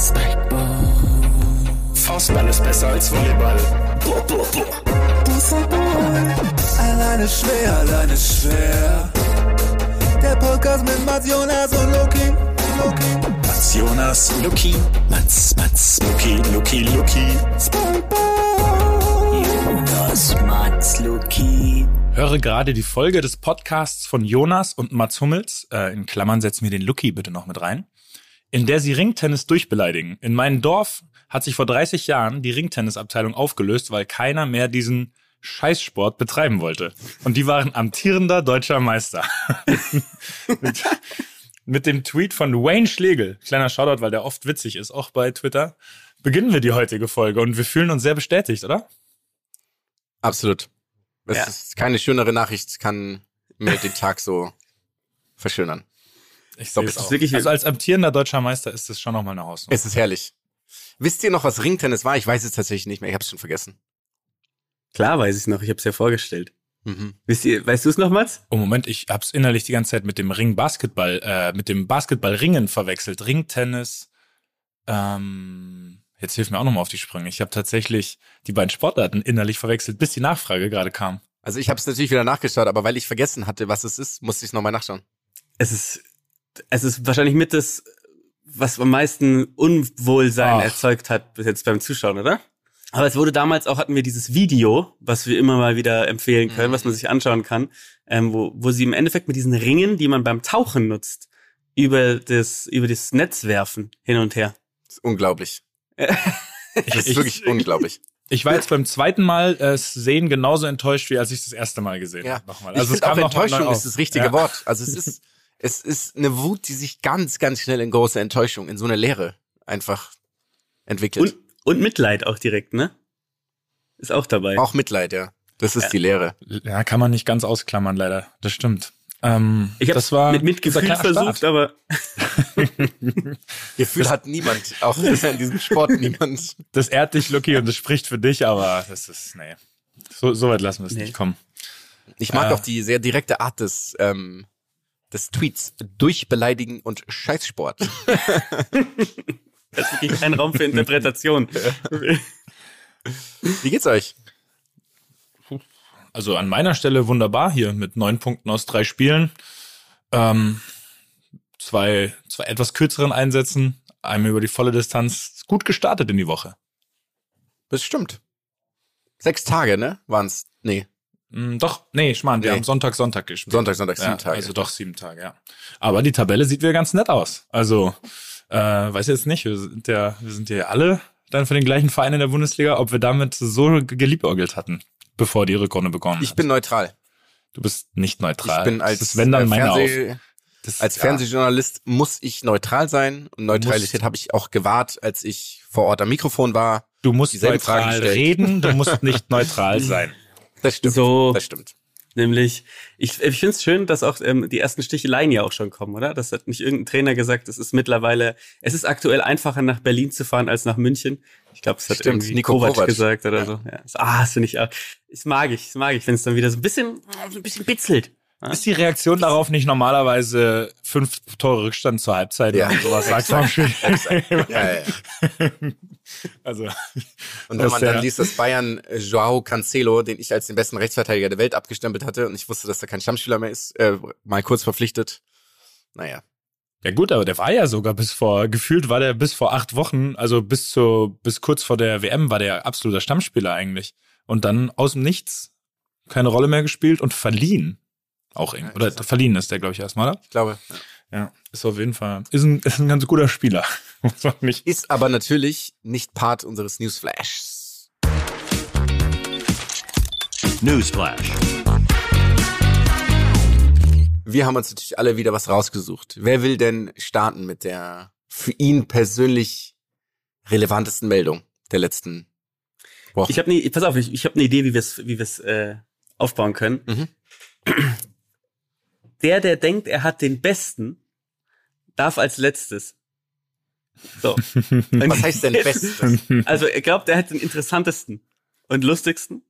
Spikeball. Faustball ist besser als Volleyball. Boah, boah, boah. Alleine schwer, alleine schwer. Der Podcast mit Mats Jonas und Loki. Loki. Mats Jonas, Luki. Mats, Mats, Luki, Luki, Luki. Spikeball. Jonas, Mats, Luki. Höre gerade die Folge des Podcasts von Jonas und Mats Hummels, äh, in Klammern setz mir den Lucky bitte noch mit rein, in der sie Ringtennis durchbeleidigen. In meinem Dorf hat sich vor 30 Jahren die Ringtennisabteilung aufgelöst, weil keiner mehr diesen Scheißsport betreiben wollte. Und die waren amtierender deutscher Meister. mit, mit dem Tweet von Wayne Schlegel, kleiner Shoutout, weil der oft witzig ist, auch bei Twitter, beginnen wir die heutige Folge und wir fühlen uns sehr bestätigt, oder? Absolut. Es Ja. ist keine schönere Nachricht, kann mir den Tag so verschönern. Ich glaub, sehe es es ist wirklich- also als amtierender deutscher Meister ist es schon nochmal eine Hausnummer. Es ist herrlich. Wisst ihr noch, was Ringtennis war? Ich weiß es tatsächlich nicht mehr. Ich habe es schon vergessen. Klar weiß ich noch, ich habe es ja vorgestellt. Mhm. Wisst ihr, weißt du es noch, Mats? Oh Moment, ich hab's innerlich die ganze Zeit mit dem Ring Basketball, äh, mit dem Basketballringen verwechselt. Ringtennis. Ähm, jetzt hilf mir auch nochmal auf die Sprünge. Ich habe tatsächlich die beiden Sportarten innerlich verwechselt, bis die Nachfrage gerade kam. Also ich habe es natürlich wieder nachgeschaut, aber weil ich vergessen hatte, was es ist, musste ich es nochmal nachschauen. Es ist, es ist wahrscheinlich mit das, was am meisten Unwohlsein Ach. erzeugt hat bis jetzt beim Zuschauen, oder? Aber es wurde damals auch, hatten wir dieses Video, was wir immer mal wieder empfehlen können, Mhm. was man sich anschauen kann, ähm, wo, wo sie im Endeffekt mit diesen Ringen, die man beim Tauchen nutzt, über das, über das Netz werfen, hin und her. Das ist unglaublich. Das ist Ich- wirklich unglaublich. Ich war jetzt beim zweiten Mal äh, sehen genauso enttäuscht, wie als ich das erste Mal gesehen Ja. habe. Nochmal. Also ich finde auch Enttäuschung ist das richtige Ja. Wort. Also es ist, es ist eine Wut, die sich ganz, ganz schnell in große Enttäuschung, in so eine Leere einfach entwickelt. Und, und Mitleid auch direkt, ne? Ist auch dabei. auch Mitleid, ja. Das ist die Leere. Ja, kann man nicht ganz ausklammern, leider. Das stimmt. Ähm, ich habe das war mit Mitgefühl versucht, Start. aber Gefühl hat niemand, auch in diesem Sport niemand. Das ehrt dich, Lucky, und das spricht für dich, aber das ist, nee. So, so weit lassen wir es Nee. nicht kommen. Ich mag Äh. auch die sehr direkte Art des, ähm, des Tweets. Durchbeleidigen und Scheißsport. das ist wirklich kein Raum für Interpretation. Wie geht's euch? Also an meiner Stelle wunderbar hier mit neun Punkten aus drei Spielen. Ähm, zwei, zwei etwas kürzeren Einsätzen, einmal über die volle Distanz. Gut gestartet in die Woche. Das stimmt. Sechs Tage, ne? Waren's? Nee. Hm, doch, nee, Schmarrn, wir Nee. haben Sonntag, Sonntag gespielt. Sonntag, Sonntag, sieben ja, Tage. Also doch sieben Tage, ja. Aber die Tabelle sieht wieder ganz nett aus. Also, äh, weiß jetzt nicht, wir sind ja, wir sind ja alle dann für den gleichen Verein in der Bundesliga, ob wir damit so geliebäugelt hatten, bevor die Rückrunde begonnen Ich hat. bin neutral. du bist nicht neutral. Ich bin als, das ist, wenn dann äh, meine Fernseh. Das, als ja, Fernsehjournalist muss ich neutral sein. Und Neutralität habe ich auch gewahrt, als ich vor Ort am Mikrofon war. Du musst neutral reden, du musst nicht neutral sein. Das stimmt. So. Das stimmt. Nämlich, ich, ich finde es schön, dass auch ähm, die ersten Sticheleien ja auch schon kommen, oder? Das hat nicht irgendein Trainer gesagt, es ist mittlerweile, es ist aktuell einfacher nach Berlin zu fahren als nach München. Ich glaube, das hat Stimmt, irgendwie Nico Kovac, Kovac. gesagt oder so. Ja. Ah, das finde ich auch. Das mag ich, das mag ich, wenn es dann wieder so ein bisschen, so ein bisschen bitzelt. Ist die Reaktion darauf nicht normalerweise fünf Tore Rückstand zur Halbzeit Ja, oder sowas? Sagst du am Spiel? Ja, ja. Also, Und wenn man dann ja- liest, dass Bayern äh, Joao Cancelo, den ich als den besten Rechtsverteidiger der Welt abgestempelt hatte und ich wusste, dass er kein Stammspieler mehr ist, äh, mal kurz verpflichtet. Naja. Ja gut, aber der war ja sogar bis vor, gefühlt war der bis vor acht Wochen, also bis zu, bis kurz vor der WM war der absoluter Stammspieler eigentlich. Und dann aus dem Nichts keine Rolle mehr gespielt und verliehen. Auch irgendwie. Oder verliehen ist der, glaube ich, erstmal, oder? Ich glaube, Ja, ist auf jeden Fall, ist ein, ist ein ganz guter Spieler. Ist aber natürlich nicht Part unseres Newsflashs. Newsflash. Wir haben uns natürlich alle wieder was rausgesucht. Wer will denn starten mit der für ihn persönlich relevantesten Meldung der letzten Woche? Ich habe ne, pass auf, ich, ich habe eine Idee, wie wir es wie wir's, äh, aufbauen können. Mhm. Der, der denkt, er hat den besten, darf als letztes. So. was heißt denn Bestes? Also er glaubt, er hat den interessantesten und lustigsten.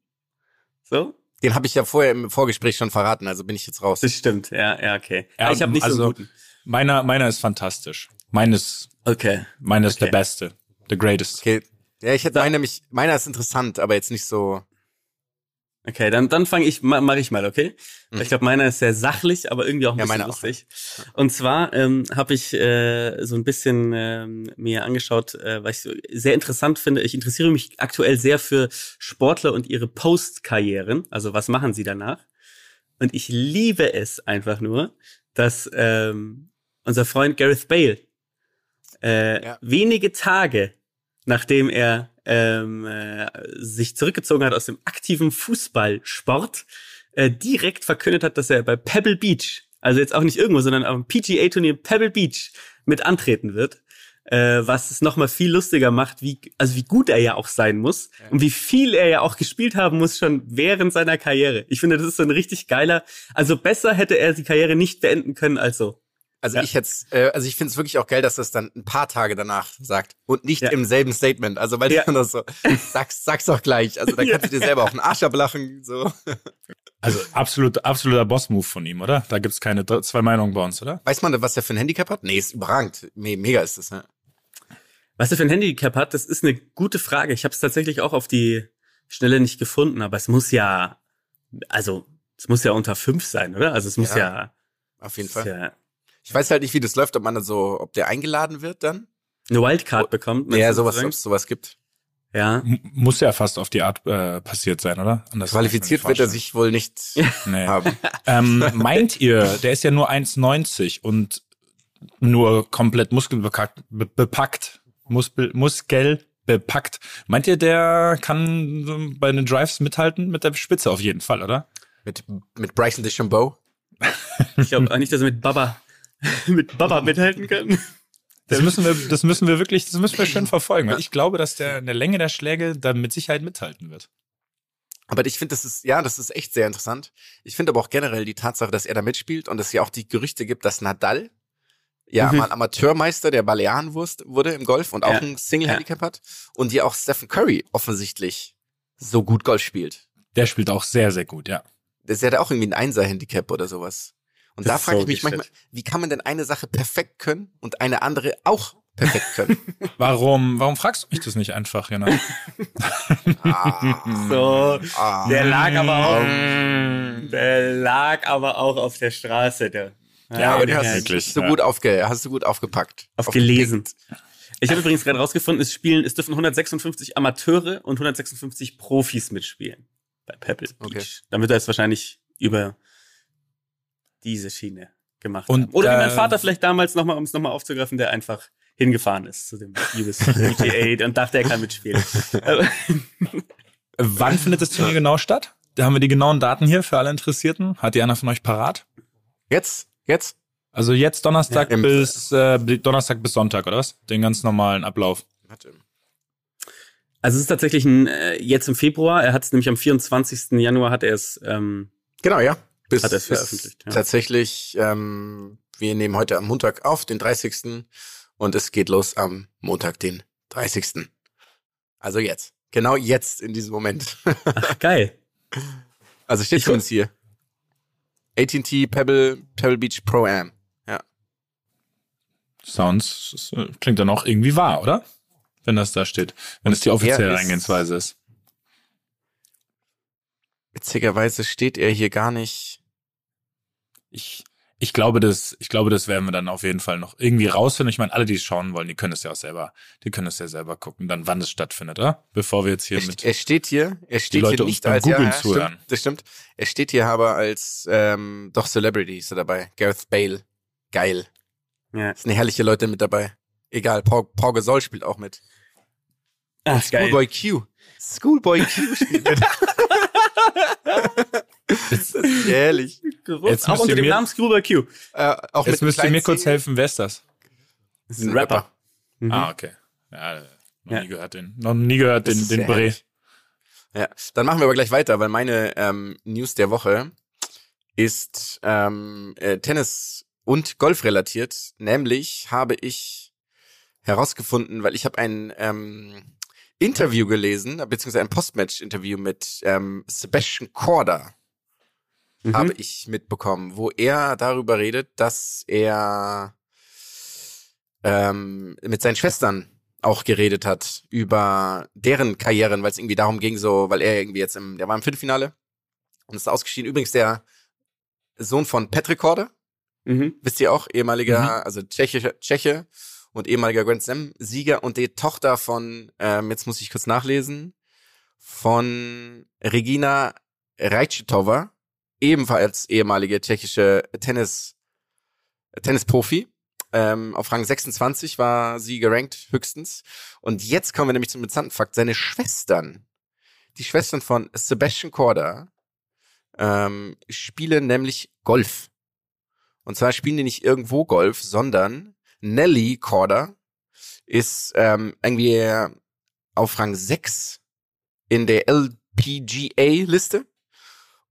So, Den habe ich ja vorher im Vorgespräch schon verraten, also bin ich jetzt raus. das stimmt. Ja, ja, okay. Ja, ich habe nicht so also- einen guten. Meiner, meiner ist fantastisch. Meines, Okay. meines Okay. der beste. The greatest. Okay. Ja, ich hätte meine nämlich, meiner ist interessant, aber jetzt nicht so. Okay, dann, dann fange ich, ma, mache ich mal, okay? Mhm. Ich glaube, meiner ist sehr sachlich, aber irgendwie auch ein Ja, bisschen meiner auch. lustig. Und zwar ähm, habe ich äh, so ein bisschen ähm, mir angeschaut, äh, was ich so sehr interessant finde. Ich interessiere mich aktuell sehr für Sportler und ihre Post-Karrieren. Also was machen sie danach? Und ich liebe es einfach nur, dass ähm, unser Freund Gareth Bale äh, Ja. wenige Tage nachdem er ähm, äh, sich zurückgezogen hat aus dem aktiven Fußballsport, äh, direkt verkündet hat, dass er bei Pebble Beach, also jetzt auch nicht irgendwo, sondern am PGA-Turnier Pebble Beach mit antreten wird. Äh, was es nochmal viel lustiger macht, wie, also wie gut er ja auch sein muss und wie viel er ja auch gespielt haben muss schon während seiner Karriere. Ich finde, das ist so ein richtig geiler, also besser hätte er die Karriere nicht beenden können als so. Also Ja. ich jetzt, äh, also ich finde es wirklich auch geil, dass das dann ein paar Tage danach sagt und nicht Ja. im selben Statement. Also weil Ja. das so, sag's, sag's doch gleich. Also da kannst du dir selber auch einen Arsch ablachen. So. Also absolut, absoluter Boss-Move von ihm, oder? Da gibt's keine zwei Meinungen bei uns, oder? Weiß man, was der für ein Handicap hat? Nee, ist überragend. Me mega ist das, ne? Was er für ein Handicap hat, das ist eine gute Frage. Ich habe es tatsächlich auch auf die Schnelle nicht gefunden, aber es muss ja, also es muss ja unter fünf sein, oder? Also es muss Ja, ja, Auf jeden Fall. ja Ich weiß halt nicht, wie das läuft, ob man dann so, ob der eingeladen wird dann. eine Wildcard bekommt. meinst Ja, sowas, ob es sowas gibt. Ja. Muss ja fast auf die Art äh, passiert sein, oder? Anders Qualifiziert wird er sich wohl nicht Nee. haben. Ähm, meint ihr, der ist ja nur 1,90 und nur komplett muskelbepackt, be bepackt, Muskel, Muskel bepackt. Meint ihr, der kann bei den Drives mithalten mit der Spitze auf jeden Fall, oder? Mit, mit Bryson DeChambeau. Ich glaube nicht, dass er mit Baba mit Baba mithalten kann. Das müssen wir, das müssen wir wirklich, das müssen wir schön verfolgen, weil ich glaube, dass der in der Länge der Schläge dann mit Sicherheit mithalten wird. Aber ich finde, das ist, ja, das ist echt sehr interessant. Ich finde aber auch generell die Tatsache, dass er da mitspielt und es ja auch die Gerüchte gibt, dass Nadal ja Mhm. mal Amateurmeister der Balearenwurst wurde im Golf und auch Ja. ein Single-Handicap hat und ja auch Stephen Curry offensichtlich so gut Golf spielt. Der spielt auch sehr, sehr gut, ja. Das hat ja auch irgendwie ein Einser-Handicap oder sowas. Und Das da frage ich so mich shit. manchmal, wie kann man denn eine Sache perfekt können und eine andere auch perfekt können? Warum, warum fragst du mich das nicht einfach, Jana? ah, So, ah. der lag aber auch, der lag aber auch auf der Straße. Der. Ja, aber du hast, wirklich, hast du ja. gut aufge, hast du gut aufgepackt. Aufgelesen. Ich habe übrigens gerade rausgefunden, es spielen, es dürfen 156 Amateure und 156 Profis mitspielen bei Pebble Beach. Okay. Dann wird er es wahrscheinlich über diese Schiene gemacht. Und, haben. Oder wie mein äh, Vater vielleicht damals nochmal, um es nochmal aufzugreifen, der einfach hingefahren ist zu dem US PGA und dachte, er kann mitspielen. Wann findet das Turnier genau statt? Da haben wir die genauen Daten hier für alle Interessierten. Hat die einer von euch parat? Jetzt, jetzt. Also jetzt Donnerstag Ja, bis äh, Donnerstag bis Sonntag, oder was? Den ganz normalen Ablauf. Warte. Also es ist tatsächlich ein, äh, jetzt im Februar, er hat es nämlich am 24. Januar hat er es, ähm, Genau, ja. Bis, Hat er es veröffentlicht, ja. Tatsächlich, ähm, wir nehmen heute am Montag auf, den 30. Und es geht los am Montag, den 30. Also jetzt. Genau jetzt in diesem Moment. ach geil. also steht Ich zumindest hier. AT&T Pebble, Pebble Beach Pro Am. Ja. Sounds klingt dann auch irgendwie wahr, oder? Wenn das da steht. Wenn es die offizielle ist- Eingehensweise ist. Witzigerweise steht er hier gar nicht. Ich, ich glaube, das, ich glaube, das werden wir dann auf jeden Fall noch irgendwie rausfinden. Ich meine, alle, die es schauen wollen, die können es ja auch selber, die können es ja selber gucken, dann wann es stattfindet, oder? Bevor wir jetzt hier Er, mit. er steht hier, er steht Leute hier nicht als Googlen ja, zuhören. Stimmt, das stimmt. Er steht hier aber als ähm, doch Celebrity ist er dabei. Gareth Bale. Geil. Ja. Es sind herrliche Leute mit dabei. Egal, Paul, Paul Gasol spielt auch mit. Ach, geil. Schoolboy Q. Schoolboy Q spielt mit. das ist herrlich. Jetzt auch unter dem mir- Namen Scuba Q. Äh, auch Jetzt müsst ihr mir kurz helfen. wer ist das? Das Ein Rapper. Mhm. Ah, okay. Ja, noch Ja. nie gehört den, noch nie gehört Das den, ist den Bre. herrlich. Ja, dann machen wir aber gleich weiter, weil meine ähm, News der Woche ist ähm, äh, Tennis und Golf relatiert. Nämlich habe ich herausgefunden, weil ich habe ein ähm, Interview gelesen, beziehungsweise ein Postmatch-Interview mit ähm, Sebastian Korda Mhm. habe ich mitbekommen, wo er darüber redet, dass er ähm, mit seinen Schwestern auch geredet hat über deren Karrieren, weil es irgendwie darum ging, so, weil er irgendwie jetzt im, der war im Viertelfinale und ist ausgeschieden. Übrigens der Sohn von Patrick Korda, Mhm. wisst ihr auch, ehemaliger, Mhm. also Tscheche, Tscheche und ehemaliger Grand Slam Sieger und die Tochter von, ähm, jetzt muss ich kurz nachlesen, von Regina Rajcitova, ebenfalls ehemalige tschechische Tennis, Tennisprofi. Ähm, auf Rang 26 war sie gerankt höchstens. Und jetzt kommen wir nämlich zum interessanten Fakt. Seine Schwestern, die Schwestern von Sebastian Korda, ähm, spielen nämlich Golf. Und zwar spielen die nicht irgendwo Golf, sondern Nelly Korda ist ähm, irgendwie auf Rang 6 in der LPGA-Liste.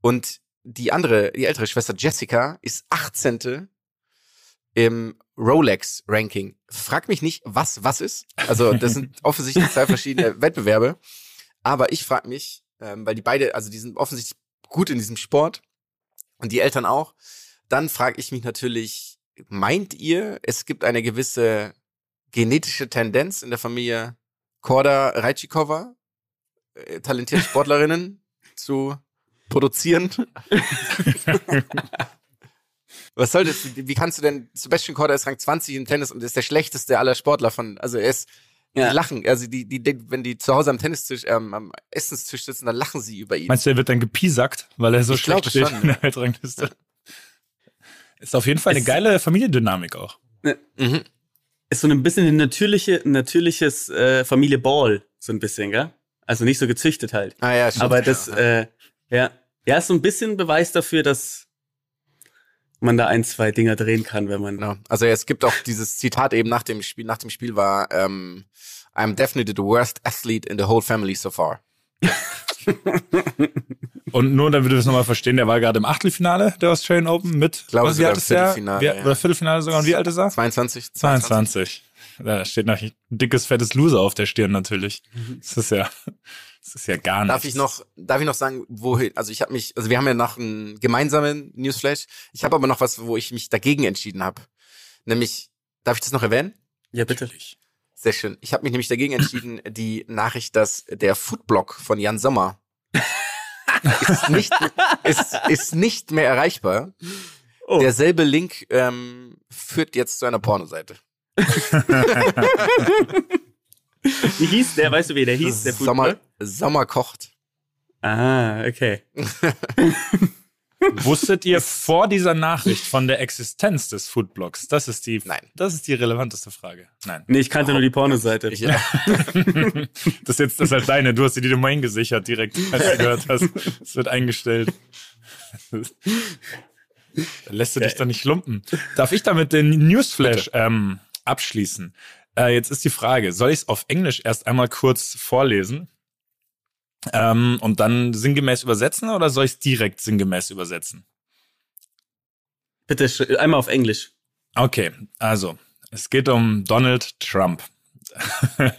Und die andere, die ältere Schwester Jessica ist 18. im Rolex-Ranking. Frag mich nicht, was was ist. Also das sind offensichtlich zwei verschiedene Wettbewerbe. Aber ich frag mich, ähm, weil die beide, also die sind offensichtlich gut in diesem Sport und die Eltern auch. Dann frage ich mich natürlich, meint ihr, es gibt eine gewisse genetische Tendenz in der Familie Korda Rajcikova, äh, talentierte Sportlerinnen zu produzieren? Was soll das? Wie kannst du denn, Sebastian Korda ist Rang 20 im Tennis und ist der schlechteste aller Sportler von, also er ist, Ja. die lachen, also die, die, die, wenn die zu Hause am Tennistisch, ähm, am Essenstisch sitzen, dann lachen sie über ihn. Meinst du, er wird dann gepiesackt, weil er so Ich schlecht steht schon. in der Weltrangliste? Ist auf jeden Fall eine Es- geile Familiendynamik auch. Mhm. Ist so ein bisschen ein natürliche, ein natürliches äh, Familie Ball, so ein bisschen, gell? Also nicht so gezüchtet halt. Ah ja, stimmt. Aber das, ja. äh, ja, ja, ist so ein bisschen Beweis dafür, dass man da ein, zwei Dinger drehen kann, wenn man. Genau. Also es gibt auch dieses Zitat eben nach dem Spiel, nach dem Spiel war, ähm, I'm definitely the worst athlete in the whole family so far. Und nur damit wir das nochmal verstehen, der war gerade im Achtelfinale der Australian Open mit, glaube was, wie sogar alt ist der? Viertelfinale, ja. Oder Viertelfinale sogar. Und wie alt ist er? 22? 22. Da steht noch ein dickes, fettes Loser auf der Stirn natürlich. Das ist ja, das ist ja gar nichts. Darf ich noch, darf ich noch sagen, wohin? Also ich habe mich, also wir haben ja noch einen gemeinsamen Newsflash. Ich habe aber noch was, wo ich mich dagegen entschieden habe. Nämlich, darf ich das noch erwähnen? Ja, bitte. Sehr schön. Ich habe mich nämlich dagegen entschieden, die Nachricht, dass der Foodblog von Jan Sommer ist nicht, ist, ist nicht mehr erreichbar. Oh. Derselbe Link ähm, führt jetzt zu einer Pornoseite. Wie hieß der? Weißt du, wie der hieß? Der Sommer? Sommer kocht. Ah, okay. Wusstet ihr vor dieser Nachricht von der Existenz des Foodblogs? Das ist die, Nein. das ist die relevanteste Frage. Nein. Nee, ich kannte nur die Pornoseite. Ich, ja. Das ist jetzt das ist halt deine. Du hast dir die Domain gesichert direkt, als du gehört hast. Es wird eingestellt. Da lässt du dich doch nicht lumpen. Darf ich damit den Newsflash ähm, abschließen? Äh, jetzt ist die Frage, soll ich es auf Englisch erst einmal kurz vorlesen ähm, und dann sinngemäß übersetzen oder soll ich es direkt sinngemäß übersetzen? Bitte einmal auf Englisch. Okay, also es geht um Donald Trump.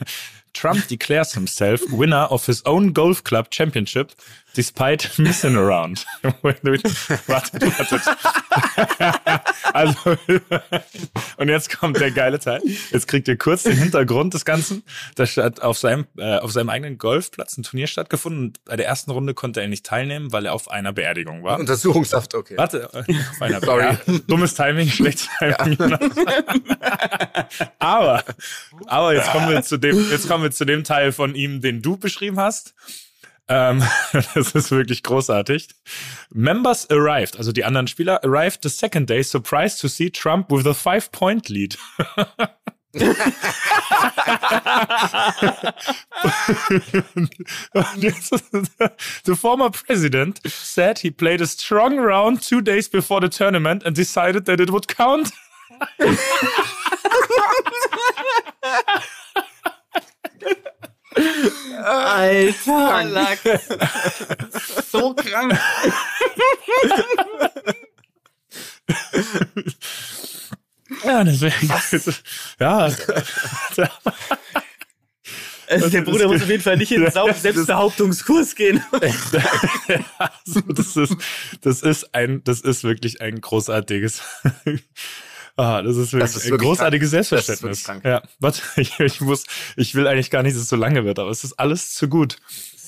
Trump declares himself winner of his own golf club championship despite missing a round. wartet, wartet. also, und jetzt kommt der geile Teil. Jetzt kriegt ihr kurz den Hintergrund des Ganzen. Da hat auf seinem, äh, auf seinem eigenen Golfplatz ein Turnier stattgefunden. Und bei der ersten Runde konnte er nicht teilnehmen, weil er auf einer Beerdigung war. Untersuchungshaft, okay. Warte, äh, auf einer Sorry. Ja, dummes Timing, schlechtes Timing. aber, aber jetzt kommen wir zu dem, jetzt kommen wir zu dem Teil von ihm, den du beschrieben hast. Ähm, das ist wirklich großartig. Members arrived, also die anderen Spieler arrived the second day, surprised to see Trump with a five-point lead. the former president said he played a strong round two days before the tournament and decided that it would count. Alter, Lachs. so krank. Ja, deswegen. Ja, Also der Bruder muss auf jeden Fall nicht in den Sau- Selbstbehauptungskurs gehen. also das ist, das ist ein, das ist wirklich ein großartiges. Ah, das ist wirklich Das ist ein wirklich großartiges krank. Ist Selbstverständnis. Ja, warte, ich, ich muss, ich will eigentlich gar nicht, dass es so lange wird, aber es ist alles zu gut.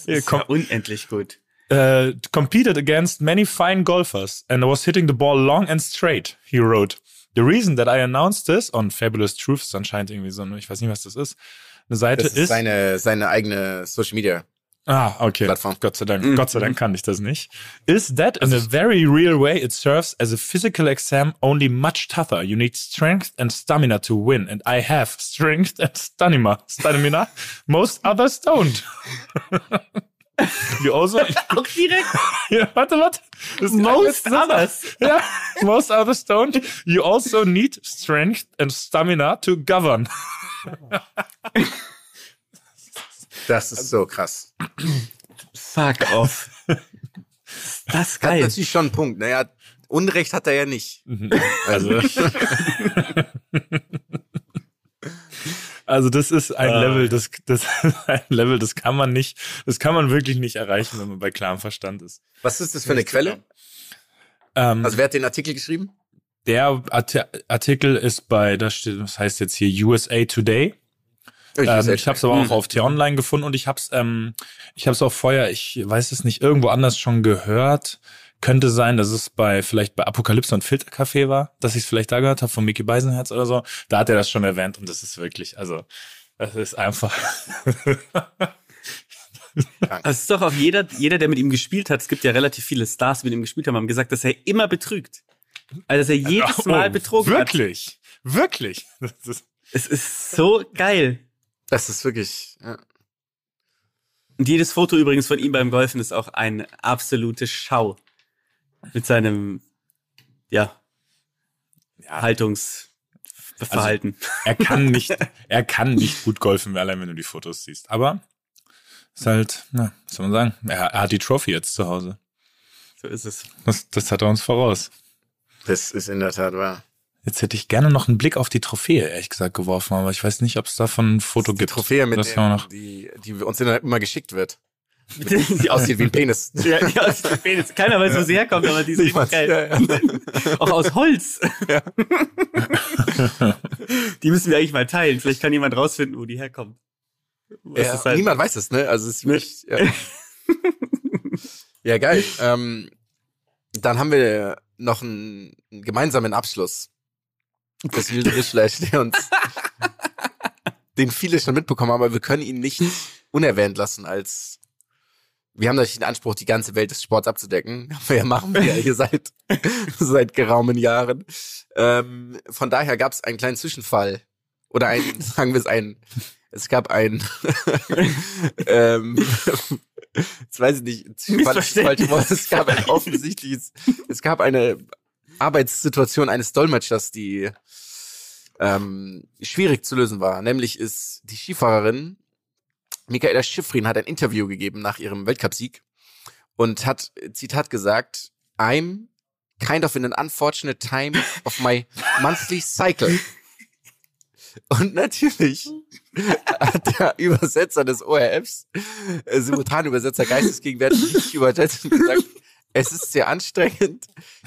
Hier, Ist komm, ja unendlich gut. uh, competed against many fine golfers and was hitting the ball long and straight, he wrote. The reason that I announced this on Fabulous Truths anscheinend irgendwie so, eine- ich weiß nicht, was das ist, eine Seite Das ist seine, seine eigene Social Media. Ah, okay. Plattform. Gott sei Dank, Mhm. Gott sei Dank kann ich das nicht. Is that in a very real way it serves as a physical exam only much tougher. You need strength and stamina to win and I have strength and stamina. Stamina. Most others don't. you also Auch direkt ja, warte, warte. Most others. Ja, most others don't. You also need strength and stamina to govern. Das ist so krass. Fuck off. Das ist Hat geil. natürlich schon einen Punkt. Naja, Unrecht hat er ja nicht. Also, also das ist ein Ah. Level, das, das ein Level, das kann man nicht, das kann man wirklich nicht erreichen, wenn man bei klarem Verstand ist. Was ist das für eine Quelle? Ähm, Also wer hat den Artikel geschrieben? der Art Artikel ist bei, das steht, das heißt jetzt hier USA Today. Ich, Ähm, ich habe es aber auch auf T-Online gefunden und ich habe es, ähm, ich habe es auch vorher, ich weiß es nicht, irgendwo anders schon gehört. Könnte sein, dass es bei vielleicht bei Apokalypse und Filtercafé war, dass ich es vielleicht da gehört habe von Mickey Beisenherz oder so. Da hat er das schon erwähnt und das ist wirklich, also das ist einfach. Es ist doch auch jeder, jeder, der mit ihm gespielt hat, es gibt ja relativ viele Stars, die mit ihm gespielt haben, haben gesagt, dass er immer betrügt. Also, dass er jedes Mal Oh, betrogen hat. Wirklich, wirklich. Es ist so geil. Das ist wirklich. Ja. Und jedes Foto übrigens von ihm beim Golfen ist auch eine absolute Schau. Mit seinem, ja, Haltungsverhalten. er kann nicht, er kann nicht gut golfen, allein wenn du die Fotos siehst. Aber ist halt, na, was soll man sagen? Er, er hat die Trophy jetzt zu Hause. so ist es. Das, das hat er uns voraus. Das ist in der Tat wahr. Jetzt hätte ich gerne noch einen Blick auf die Trophäe, ehrlich gesagt, geworfen, aber ich weiß nicht, ob es davon ein Foto Die gibt. Trophäe, mit das noch. die, die uns immer geschickt wird. die Die aussieht wie ein Penis. Ja, die aus dem Penis. Keiner weiß, wo sie herkommt, aber die ist geil. Auch aus Holz. die müssen wir eigentlich mal teilen. Vielleicht kann jemand rausfinden, wo die herkommt. Ja, halt- niemand weiß es, ne? Also es ist wirklich. Ja, ja geil. Ähm, dann haben wir noch einen gemeinsamen Abschluss. Das Wischfleisch, der uns, den viele schon mitbekommen haben, aber wir können ihn nicht unerwähnt lassen als wir haben natürlich den Anspruch, die ganze Welt des Sports abzudecken. Wir machen wir ja hier seit, seit geraumen Jahren. Ähm, von daher gab es einen kleinen Zwischenfall. Oder ein, sagen wir es ein, es gab ein, ähm, jetzt weiß ich nicht, Zwischenfall ist das falsche Wort. es gab ein offensichtliches, es gab eine Arbeitssituation eines Dolmetschers, die ähm, schwierig zu lösen war. Nämlich ist die Skifahrerin Michaela Schifrin hat ein Interview gegeben nach ihrem Weltcupsieg und hat, Zitat gesagt, I'm kind of in an unfortunate time of my monthly cycle. Und natürlich hat der Übersetzer des ORFs, äh, Simultanübersetzer geistesgegenwärtig nicht übersetzt und gesagt, es ist sehr anstrengend.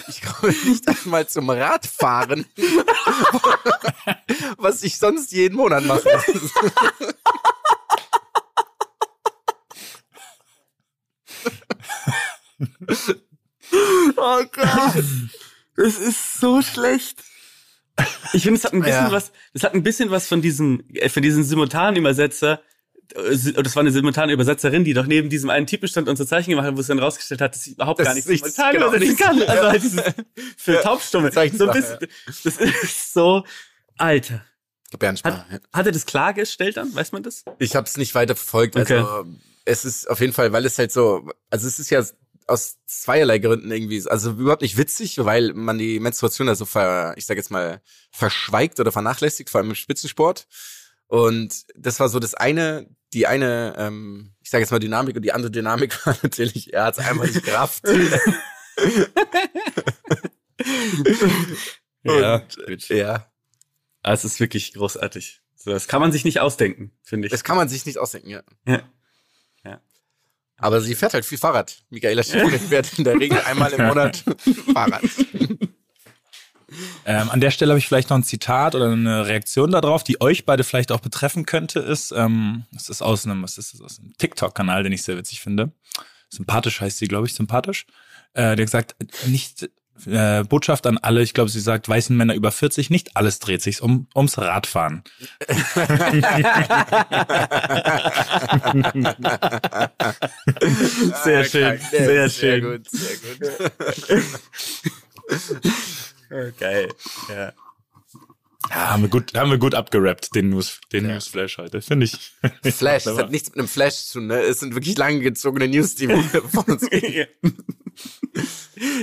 Ich komme nicht einmal zum Radfahren, was ich sonst jeden Monat mache. Oh Gott. Das ist so schlecht. Ich finde, es hat ein bisschen Ja. was, es hat ein bisschen was von diesem, äh, von diesem Simultanübersetzer, äh, si- das war eine Simultanübersetzerin, die doch neben diesem einen Typen stand und so Zeichen gemacht hat, wo es dann rausgestellt hat, dass sie überhaupt Das gar nicht simultan genau, übersetzen kann. Also Ja. halt dieses, für Ja. Taubstumme. So ein bisschen, das ist so, Alter. Gebärdensprache. Hat, hat er das klargestellt dann? Weiß man das? Ich habe es nicht weiter verfolgt. Also es ist auf jeden Fall, weil es halt so, also es ist ja aus zweierlei Gründen irgendwie, also überhaupt nicht witzig, weil man die Menstruation also ver, ich sag jetzt mal, verschweigt oder vernachlässigt, vor allem im Spitzensport. Und das war so das eine, die eine, ähm, ich sage jetzt mal Dynamik und die andere Dynamik war natürlich, er hat einfach nicht gerafft. Ja, gut. ja, Ah, es ist wirklich großartig. So, das kann man sich nicht ausdenken, finde ich. das kann man sich nicht ausdenken, ja. Ja. Aber sie fährt halt viel Fahrrad. Michaela Schiffrin fährt in der Regel einmal im Monat Fahrrad. Ähm, an der Stelle habe ich vielleicht noch ein Zitat oder eine Reaktion darauf, die euch beide vielleicht auch betreffen könnte, ist, ähm, es ist aus einem, es ist aus einem TikTok-Kanal, den ich sehr witzig finde. Sympathisch heißt sie, glaube ich, sympathisch. Äh, der gesagt, nicht äh, Botschaft an alle, ich glaube, sie sagt, weißen Männer über 40, nicht alles dreht sich um, ums Radfahren. Sehr schön, sehr schön. gut, sehr gut. Geil. Ja. Ja, haben wir gut, haben wir gut abgerappt, den News, den Newsflash heute, finde ich. Flash, das hat nichts mit einem Flash zu tun, ne? Es sind wirklich lang gezogene News, die wir von uns kriegen.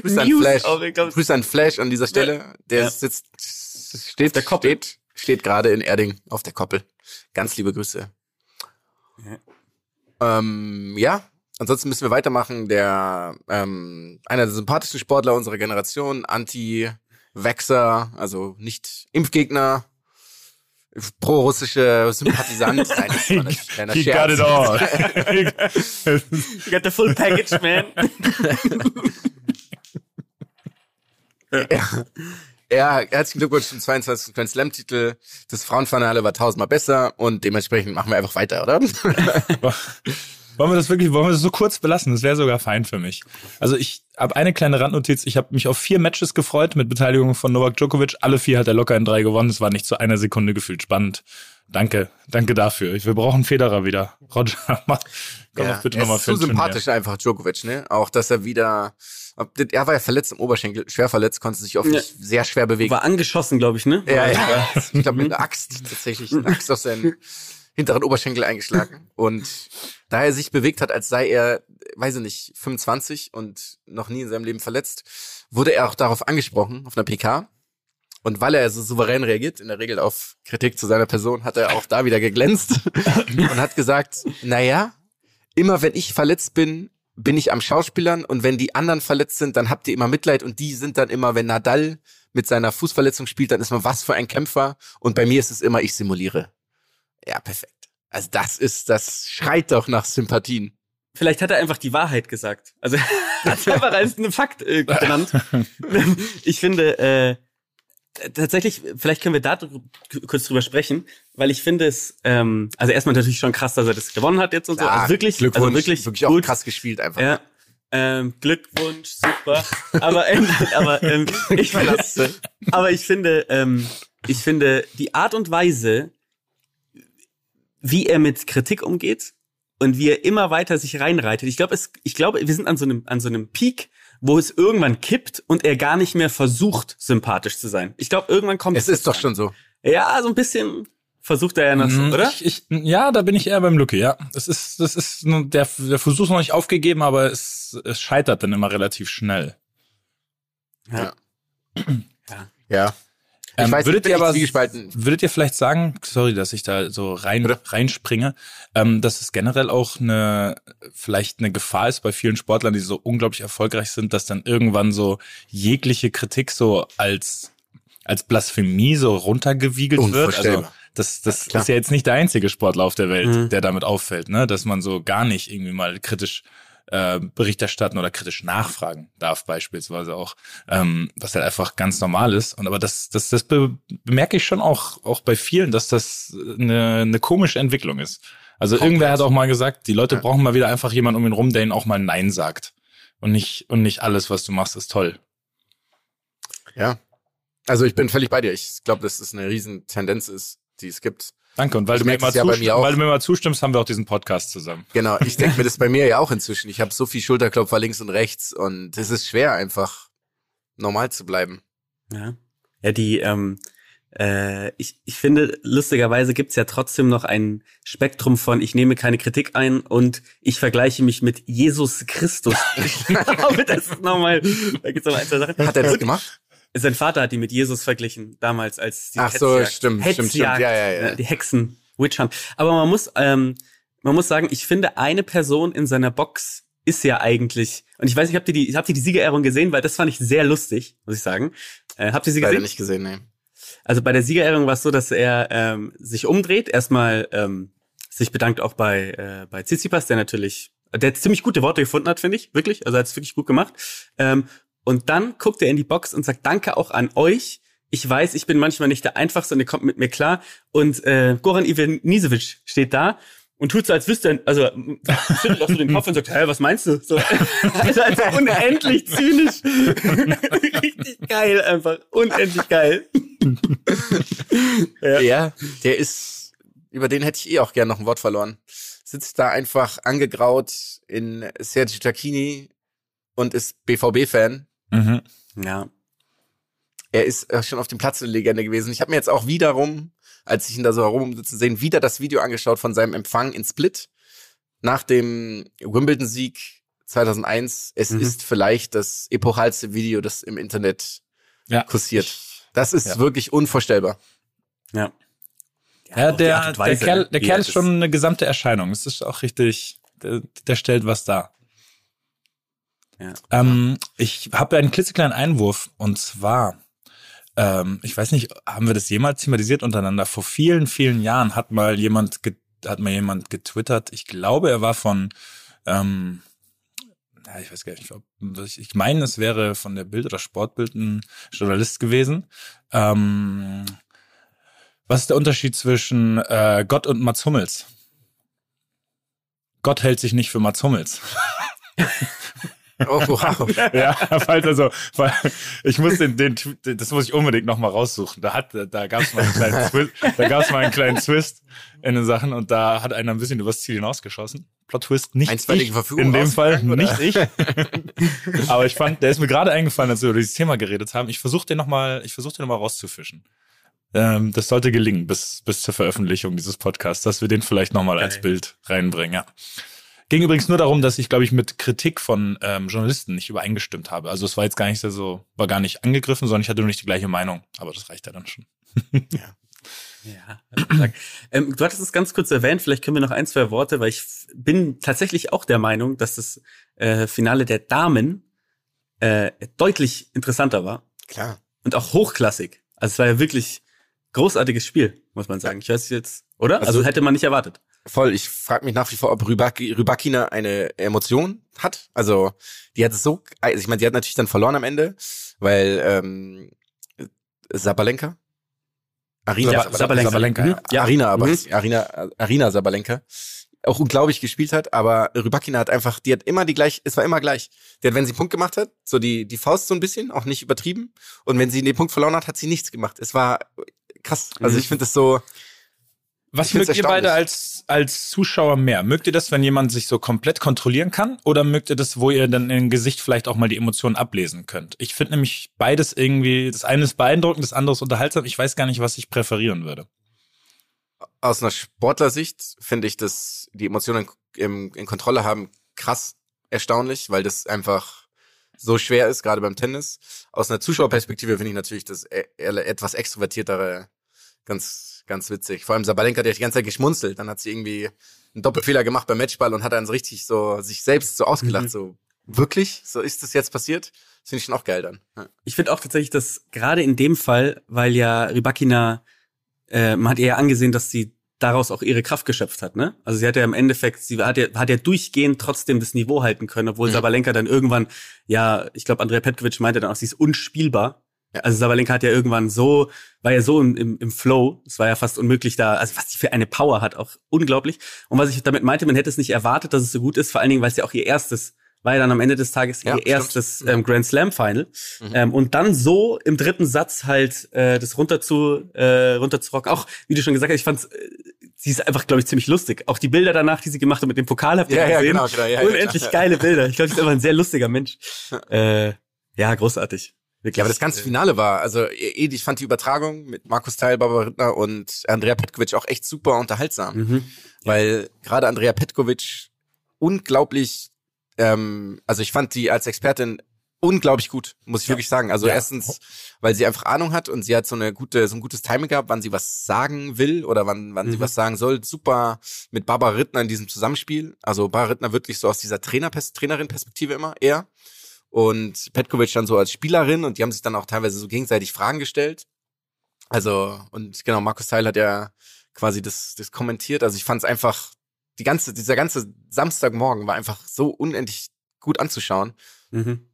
Grüße an Flash. glaub- Grüße an Flash an dieser Stelle. Der Ja. sitzt, steht, der Koppel. steht, steht gerade in Erding auf der Koppel. Ganz liebe Grüße. Ähm, ja, ansonsten müssen wir weitermachen. Der, ähm, einer der sympathischsten Sportler unserer Generation, Anti-Vaxxer, also nicht Impfgegner, pro-russische Sympathisant. Nein, das war ein kleiner He Scherz. got it all. You got the full package, man. Ja, herzlichen Glückwunsch zum 22. Grand Slam Titel. Das Frauenfinale war tausendmal besser und dementsprechend machen wir einfach weiter, oder? Wollen wir das wirklich, wollen wir das so kurz belassen? Das wäre sogar fein für mich. Also ich habe eine kleine Randnotiz. Ich habe mich auf vier Matches gefreut mit Beteiligung von Novak Djokovic. Alle vier hat er locker in drei gewonnen. Es war nicht zu einer Sekunde gefühlt spannend. Danke, danke dafür. Wir brauchen Federer wieder. Roger, mach, komm Ja, doch bitte er nochmal ist für zu ein Turnier. sympathisch einfach, Djokovic, ne? Auch, dass er wieder, er war ja verletzt im Oberschenkel, schwer verletzt, konnte sich oft Ja. nicht sehr schwer bewegen. War angeschossen, glaube ich, ne? Ja, ja. Ich glaube, mit einer Axt tatsächlich. Eine Axt auf seinen hinteren Oberschenkel eingeschlagen. Und da er sich bewegt hat, als sei er, weiß ich nicht, 25 und noch nie in seinem Leben verletzt, wurde er auch darauf angesprochen, auf einer PK. Und weil er so souverän reagiert, in der Regel auf Kritik zu seiner Person, hat er auch da wieder geglänzt und hat gesagt, naja, immer wenn ich verletzt bin, bin ich am Schauspielern und wenn die anderen verletzt sind, dann habt ihr immer Mitleid und die sind dann immer, wenn Nadal mit seiner Fußverletzung spielt, dann ist man was für ein Kämpfer und bei mir ist es immer, ich simuliere. Ja, perfekt. Also das ist, das schreit doch nach Sympathien. Vielleicht hat er einfach die Wahrheit gesagt. Also hat es einfach als einen Fakt äh, genannt. ich finde, äh, tatsächlich, vielleicht können wir da kurz drüber sprechen, weil ich finde es, ähm, also erstmal natürlich schon krass, dass er das gewonnen hat jetzt und so. Ja, Also wirklich, Glückwunsch, also wirklich, wirklich auch gut. krass gespielt einfach. Ja. Ähm, Glückwunsch, super. Aber, ähm, aber ähm, ich aber ich finde, ähm, ich finde die Art und Weise, wie er mit Kritik umgeht und wie er immer weiter sich reinreitet. Ich glaube, es, ich glaube, wir sind an so einem, an so einem Peak, wo es irgendwann kippt und er gar nicht mehr versucht, sympathisch zu sein. Ich glaube, irgendwann kommt Es ist doch schon so. Ja, so ein bisschen versucht er ja noch, so, Mhm, oder? Ich, ich, ja, da bin ich eher beim Lucky, ja. Das ist, das ist, nur- der, der Versuch ist noch nicht aufgegeben, aber es, es scheitert dann immer relativ schnell. Ja. Ja. Ja. Ich Ähm, weiß, würdet ihr aber, würdet ihr vielleicht sagen, sorry, dass ich da so rein, Bitte? reinspringe, ähm, dass es generell auch eine, vielleicht eine Gefahr ist bei vielen Sportlern, die so unglaublich erfolgreich sind, dass dann irgendwann so jegliche Kritik so als, als Blasphemie so runtergewiegelt wird. Also, das, das klar. ist ja jetzt nicht der einzige Sportler auf der Welt, Mhm. der damit auffällt, ne? Dass man so gar nicht irgendwie mal kritisch äh, Bericht erstatten oder kritisch nachfragen darf, beispielsweise auch, ähm, was halt einfach ganz normal ist. Und aber das, das, das be bemerke ich schon auch, auch bei vielen, dass das eine, eine komische Entwicklung ist. Also Komplett. irgendwer hat auch mal gesagt, die Leute Ja. brauchen mal wieder einfach jemanden um ihn rum, der ihnen auch mal Nein sagt. Und nicht, und nicht alles, was du machst, ist toll. Ja. Also ich bin völlig bei dir. Ich glaube, dass es eine riesen Tendenz ist, die es gibt. Danke. Und weil, du mir, immer ja bei mir zustimmst, auch. weil du mir mal zustimmst, haben wir auch diesen Podcast zusammen. Genau, ich denke mir das bei mir ja auch inzwischen. Ich habe so viel Schulterklopfer links und rechts und es ist schwer, einfach normal zu bleiben. Ja, ja die, ähm, äh, ich, ich finde, lustigerweise gibt's ja trotzdem noch ein Spektrum von ich nehme keine Kritik ein und ich vergleiche mich mit Jesus Christus. ich glaube, das ist nochmal, da gibt's noch ein, zwei Sachen. Hat er das gemacht? Sein Vater hat ihn mit Jesus verglichen, damals als die Ach so, Hetzjagd. stimmt, stimmt, stimmt. Hetzjagd, Ja, ja, ja. äh, Die Hexen, Witch Hunt. Aber man muss, ähm, man muss sagen, ich finde, eine Person in seiner Box ist ja eigentlich, und ich weiß nicht, habt ihr die, habt ihr die Siegerehrung gesehen? Weil das fand ich sehr lustig, muss ich sagen. Äh, habt ihr sie Leider gesehen? nicht gesehen, nee. Also bei der Siegerehrung war es so, dass er ähm, sich umdreht, erstmal ähm, sich bedankt auch bei äh, bei Tsitsipas, der natürlich, der ziemlich gute Worte gefunden hat, finde ich, wirklich. Also er hat es wirklich gut gemacht. Ähm, Und dann guckt er in die Box und sagt Danke auch an euch. Ich weiß, ich bin manchmal nicht der Einfachste und ihr kommt mit mir klar. Und äh, Goran Ivanisevic steht da und tut so, als wüsste er, also schüttelt auch so den Kopf und sagt, hä, was meinst du? So, also, also unendlich zynisch. Richtig geil einfach. Unendlich geil. ja. ja, der ist, über den hätte ich eh auch gern noch ein Wort verloren. Sitzt da einfach angegraut in Sergio Tacchini und ist BVB-Fan. Mhm. Ja. Er ist äh, schon auf dem Platz eine Legende gewesen. Ich habe mir jetzt auch wiederum, als ich ihn da so herumsitzen sehen, wieder das Video angeschaut von seinem Empfang in Split nach dem Wimbledon-Sieg 2001. Es mhm. ist vielleicht das epochalste Video, das im Internet ja. kursiert. Das ist ja. wirklich unvorstellbar. Ja. Ja, der, der Kerl, der Kerl ist schon eine gesamte Erscheinung. Es ist auch richtig, der, der stellt was dar. Ja. Ähm, ich habe einen klitzekleinen Einwurf und zwar, ähm, ich weiß nicht, haben wir das jemals thematisiert untereinander? Vor vielen, vielen Jahren hat mal jemand, hat mal jemand getwittert. Ich glaube, er war von, ähm, ja, ich weiß gar nicht, ich, ich meine, es wäre von der Bild- oder Sportbild ein Journalist gewesen. Ähm, was ist der Unterschied zwischen äh, Gott und Mats Hummels? Gott hält sich nicht für Mats Hummels. Oh, wow. ja, falls also, weil ich muss den, den, das muss ich unbedingt nochmal raussuchen. Da hat, da gab es mal einen kleinen Twist, da gab es mal einen kleinen Twist in den Sachen und da hat einer ein bisschen übers Ziel hinausgeschossen. Plot Twist nicht ich, Verfügung in dem Fall nicht ich. Aber ich fand, der ist mir gerade eingefallen, als wir über dieses Thema geredet haben. Ich versuche den nochmal, ich versuche den nochmal rauszufischen. Ähm, das sollte gelingen bis bis zur Veröffentlichung dieses Podcasts, dass wir den vielleicht nochmal als Bild reinbringen. Ja. Ging übrigens nur darum, dass ich, glaube ich, mit Kritik von ähm, Journalisten nicht übereingestimmt habe. Also es war jetzt gar nicht so, war gar nicht angegriffen, sondern ich hatte nur nicht die gleiche Meinung. Aber das reicht ja dann schon. ja. Ja, ähm, du hattest es ganz kurz erwähnt, vielleicht können wir noch ein, zwei Worte, weil ich bin tatsächlich auch der Meinung, dass das äh, Finale der Damen äh, deutlich interessanter war. Klar. Und auch hochklassig. Also es war ja wirklich großartiges Spiel, muss man sagen. Ich weiß jetzt, oder? Also, also hätte man nicht erwartet. Voll, ich frage mich nach wie vor, ob Rybaki, Rybakina eine Emotion hat. Also die hat es so, also ich meine, die hat natürlich dann verloren am Ende, weil ähm, Sabalenka, Arina ja, Sabalenka, Sabalenka. Mhm. Ja. Arina, aber mhm. Arina, Arina Sabalenka auch unglaublich gespielt hat, aber Rybakina hat einfach, die hat immer die gleich, es war immer gleich. Die hat, wenn sie Punkt gemacht hat, so die, die Faust so ein bisschen, auch nicht übertrieben. Und wenn sie den Punkt verloren hat, hat sie nichts gemacht. Es war krass. Also mhm. ich finde das so, was mögt ihr beide als, als Zuschauer mehr? Mögt ihr das, wenn jemand sich so komplett kontrollieren kann? Oder mögt ihr das, wo ihr dann im Gesicht vielleicht auch mal die Emotionen ablesen könnt? Ich finde nämlich beides irgendwie, das eine ist beeindruckend, das andere ist unterhaltsam. Ich weiß gar nicht, was ich präferieren würde. Aus einer Sportlersicht finde ich das, die Emotionen in, in Kontrolle haben, krass erstaunlich, weil das einfach so schwer ist, gerade beim Tennis. Aus einer Zuschauerperspektive finde ich natürlich das e-, etwas extrovertiertere ganz ganz witzig. Vor allem Sabalenka, der hat die ganze Zeit geschmunzelt. Dann hat sie irgendwie einen Doppelfehler gemacht beim Matchball und hat dann so richtig so sich selbst so ausgelacht. Mhm. So, wirklich? So ist das jetzt passiert? Das finde ich schon auch geil dann. Ja. Ich finde auch tatsächlich, dass gerade in dem Fall, weil ja Rybakina, äh, man hat ihr ja angesehen, dass sie daraus auch ihre Kraft geschöpft hat, ne? Also sie hat ja im Endeffekt, sie hat ja, hat ja durchgehend trotzdem das Niveau halten können, obwohl mhm. Sabalenka dann irgendwann, ja, ich glaube, Andrea Petkovic meinte dann auch, sie ist unspielbar. Also Sabalenka hat ja irgendwann so, war ja so im, im, im Flow, es war ja fast unmöglich da, also was sie für eine Power hat, auch unglaublich. Und was ich damit meinte, man hätte es nicht erwartet, dass es so gut ist, vor allen Dingen, weil es ja auch ihr erstes, war ja dann am Ende des Tages ja, ihr erstes ähm, Grand Slam Final. Mhm. Ähm, und dann so im dritten Satz halt äh, das runter zu, äh, runter zu rocken. Auch, wie du schon gesagt hast, ich fand's, äh, sie ist einfach, glaube ich, ziemlich lustig. Auch die Bilder danach, die sie gemacht hat mit dem Pokal, habt ihr ja, gesehen? Ja, genau, genau, ja, Unendlich ja, geile Bilder. Ich glaube, sie ist einfach ein sehr lustiger Mensch. äh, ja, großartig. Wirklich, ja, aber das ganze äh, Finale war, also eh, ich fand die Übertragung mit Markus Teil, Barbara Rittner und Andrea Petkovic auch echt super unterhaltsam. Mhm. Weil gerade Andrea Petkovic unglaublich, ähm, also ich fand die als Expertin unglaublich gut, muss ich ja. wirklich sagen. Also ja. erstens, weil sie einfach Ahnung hat und sie hat so eine gute, so ein gutes Timing gehabt, wann sie was sagen will oder wann, wann mhm. sie was sagen soll. Super mit Barbara Rittner in diesem Zusammenspiel. Also Barbara Rittner wirklich so aus dieser Trainer Trainerin-Perspektive immer eher und Petkovic dann so als Spielerin und die haben sich dann auch teilweise so gegenseitig Fragen gestellt. Also, und genau, Markus Teil hat ja quasi das, das kommentiert. Also ich fand es einfach, die ganze, dieser ganze Samstagmorgen war einfach so unendlich gut anzuschauen. Mhm.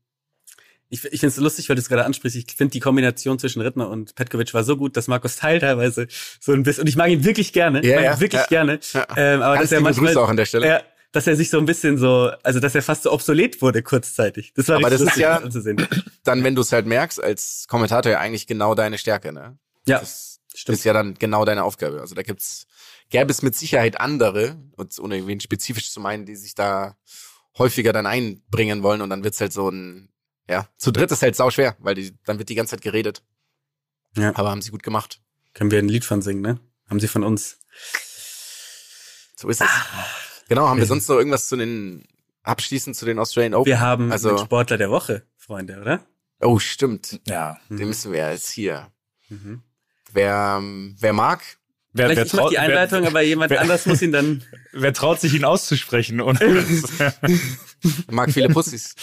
Ich, ich finde es lustig, weil du es gerade ansprichst. Ich finde die Kombination zwischen Rittner und Petkovic war so gut, dass Markus Teil teilweise so ein bisschen, und ich mag ihn wirklich gerne, Ja, mag ihn ja, wirklich ja. gerne, Ja. ähm, aber Ganz dass er manchmal, Grüße auch an der Stelle. Ja, dass er sich so ein bisschen so, also dass er fast so obsolet wurde kurzzeitig. Das war Aber das ist ja- anzusehen. Dann, wenn du es halt merkst, als Kommentator ja eigentlich genau deine Stärke, ne? Ja, Das stimmt. ist ja dann genau deine Aufgabe. Also da gibt's, gäbe es mit Sicherheit andere, und ohne wen spezifisch zu meinen, die sich da häufiger dann einbringen wollen und dann wird's halt so ein, ja, zu dritt ist halt sau schwer, weil die, dann wird die ganze Zeit geredet. Ja. Aber haben sie gut gemacht. Können wir ein Lied von singen, ne? Haben sie von uns. So ist es. Genau, haben wir sonst noch irgendwas zu den, abschließend zu den Australian Open? Wir haben also- den Sportler der Woche, Freunde, oder? Oh, stimmt. Ja. Den müssen wir jetzt hier. Mhm. Wer, ähm, wer mag, Wer, Vielleicht wer, ich traut, die Einleitung, wer, aber jemand wer- anders muss ihn dann. wer traut sich ihn auszusprechen? Und mag viele Pussys.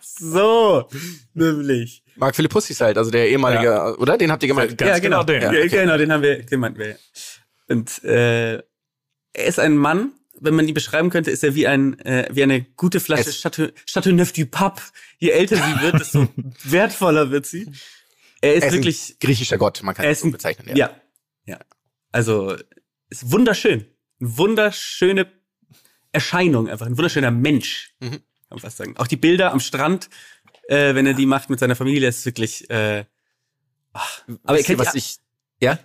So, nämlich. Mark Philipp Pussys halt, also der ehemalige, oder? Den habt ihr gemeint? Ganz ja, genau, genau den. Ja, Ja, okay. genau, den haben wir, den meinten wir. ja. Und äh, er ist ein Mann, wenn man ihn beschreiben könnte, ist er wie ein äh, wie eine gute Flasche Chateau, Neuf du Pape. Je älter sie wird, desto wertvoller wird sie. Er ist Er ist wirklich griechischer Gott, man kann ist so bezeichnen. Ja. ja. ja, Also ist wunderschön, eine wunderschöne Erscheinung, einfach ein wunderschöner Mensch, Mhm. kann man fast sagen. Auch die Bilder am Strand, äh, wenn er die macht mit seiner Familie, ist wirklich. Äh, ach. aber ihr kennt was ja, ich, ja?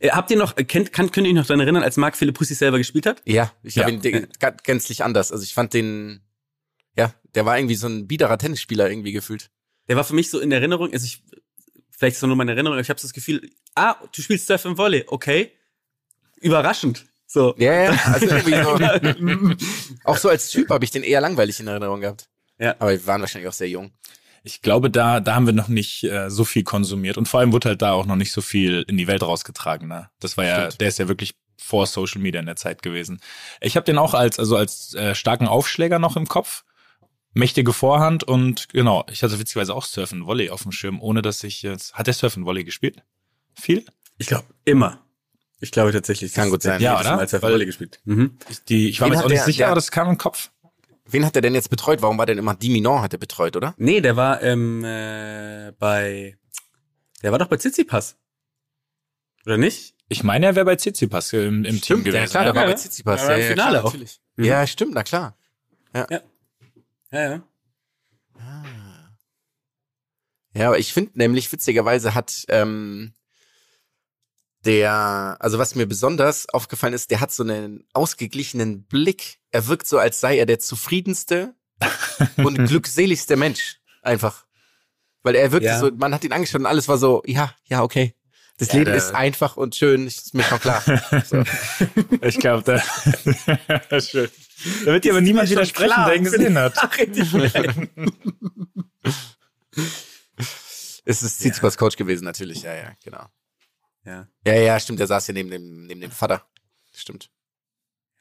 Äh, habt ihr noch äh, kennt kann könnt ihr euch noch daran erinnern, als Mark Philipp Pussy selber gespielt hat? Ja, ich Ja. habe ihn gänzlich anders. Also ich fand den, ja, der war irgendwie so ein biederer Tennisspieler irgendwie gefühlt. Der war für mich so in Erinnerung, also ich vielleicht ist es nur meine Erinnerung, aber ich habe das Gefühl, ah, du spielst Surf im Volley, okay, überraschend. So. Ja, ja, also irgendwie so, auch so als Typ habe ich den eher langweilig in Erinnerung gehabt. Ja. Aber wir waren wahrscheinlich auch sehr jung. Ich glaube, da, da haben wir noch nicht äh, so viel konsumiert. Und vor allem wurde halt da auch noch nicht so viel in die Welt rausgetragen. Ne? Das war ja, Stimmt. der ist ja wirklich vor Social Media in der Zeit gewesen. Ich habe den auch als, also als äh, starken Aufschläger noch im Kopf. Mächtige Vorhand und genau, ich hatte witzigerweise auch Surfen Volley auf dem Schirm, ohne dass ich jetzt. Hat der Surfen Volley gespielt? Viel? Ich glaube, immer. Ich glaube tatsächlich. Kann gut sein. Ja, oder? Mal Surf Weil- Volley gespielt. Mhm. Ich, die, ich war mir jetzt auch nicht der- sicher, der- aber das kam im Kopf. Wen hat er denn jetzt betreut? Warum war denn immer Diminon hat er betreut, oder? Nee, der war ähm, äh, bei, der war doch bei Tsitsipas. Oder nicht? Ich meine, er wäre bei Tsitsipas im, im Team ja, gewesen. klar, ja. der war Ja, bei ja. Tsitsipas. Ja, ja, Finale klar, auch. Natürlich. Mhm. Ja, stimmt, na klar. Ja, ja. Ja, aber ich finde nämlich, witzigerweise hat ähm, der, also was mir besonders aufgefallen ist, der hat so einen ausgeglichenen Blick. Er wirkt so, als sei er der zufriedenste und glückseligste Mensch. Einfach. Weil er wirkte Ja. so, man hat ihn angeschaut und alles war so, ja, ja, okay. Das Ja, Leben ist einfach und schön, ist mir schon klar. So. Ich glaube, da, schön. da wird dir aber niemand widersprechen, klar. der ihn gesehen hat. Ach, richtig geil. Es ist Tsitsipas Coach gewesen, natürlich, ja, ja, genau. Ja. Ja, ja, stimmt, der saß hier neben dem, neben dem Vater. Stimmt.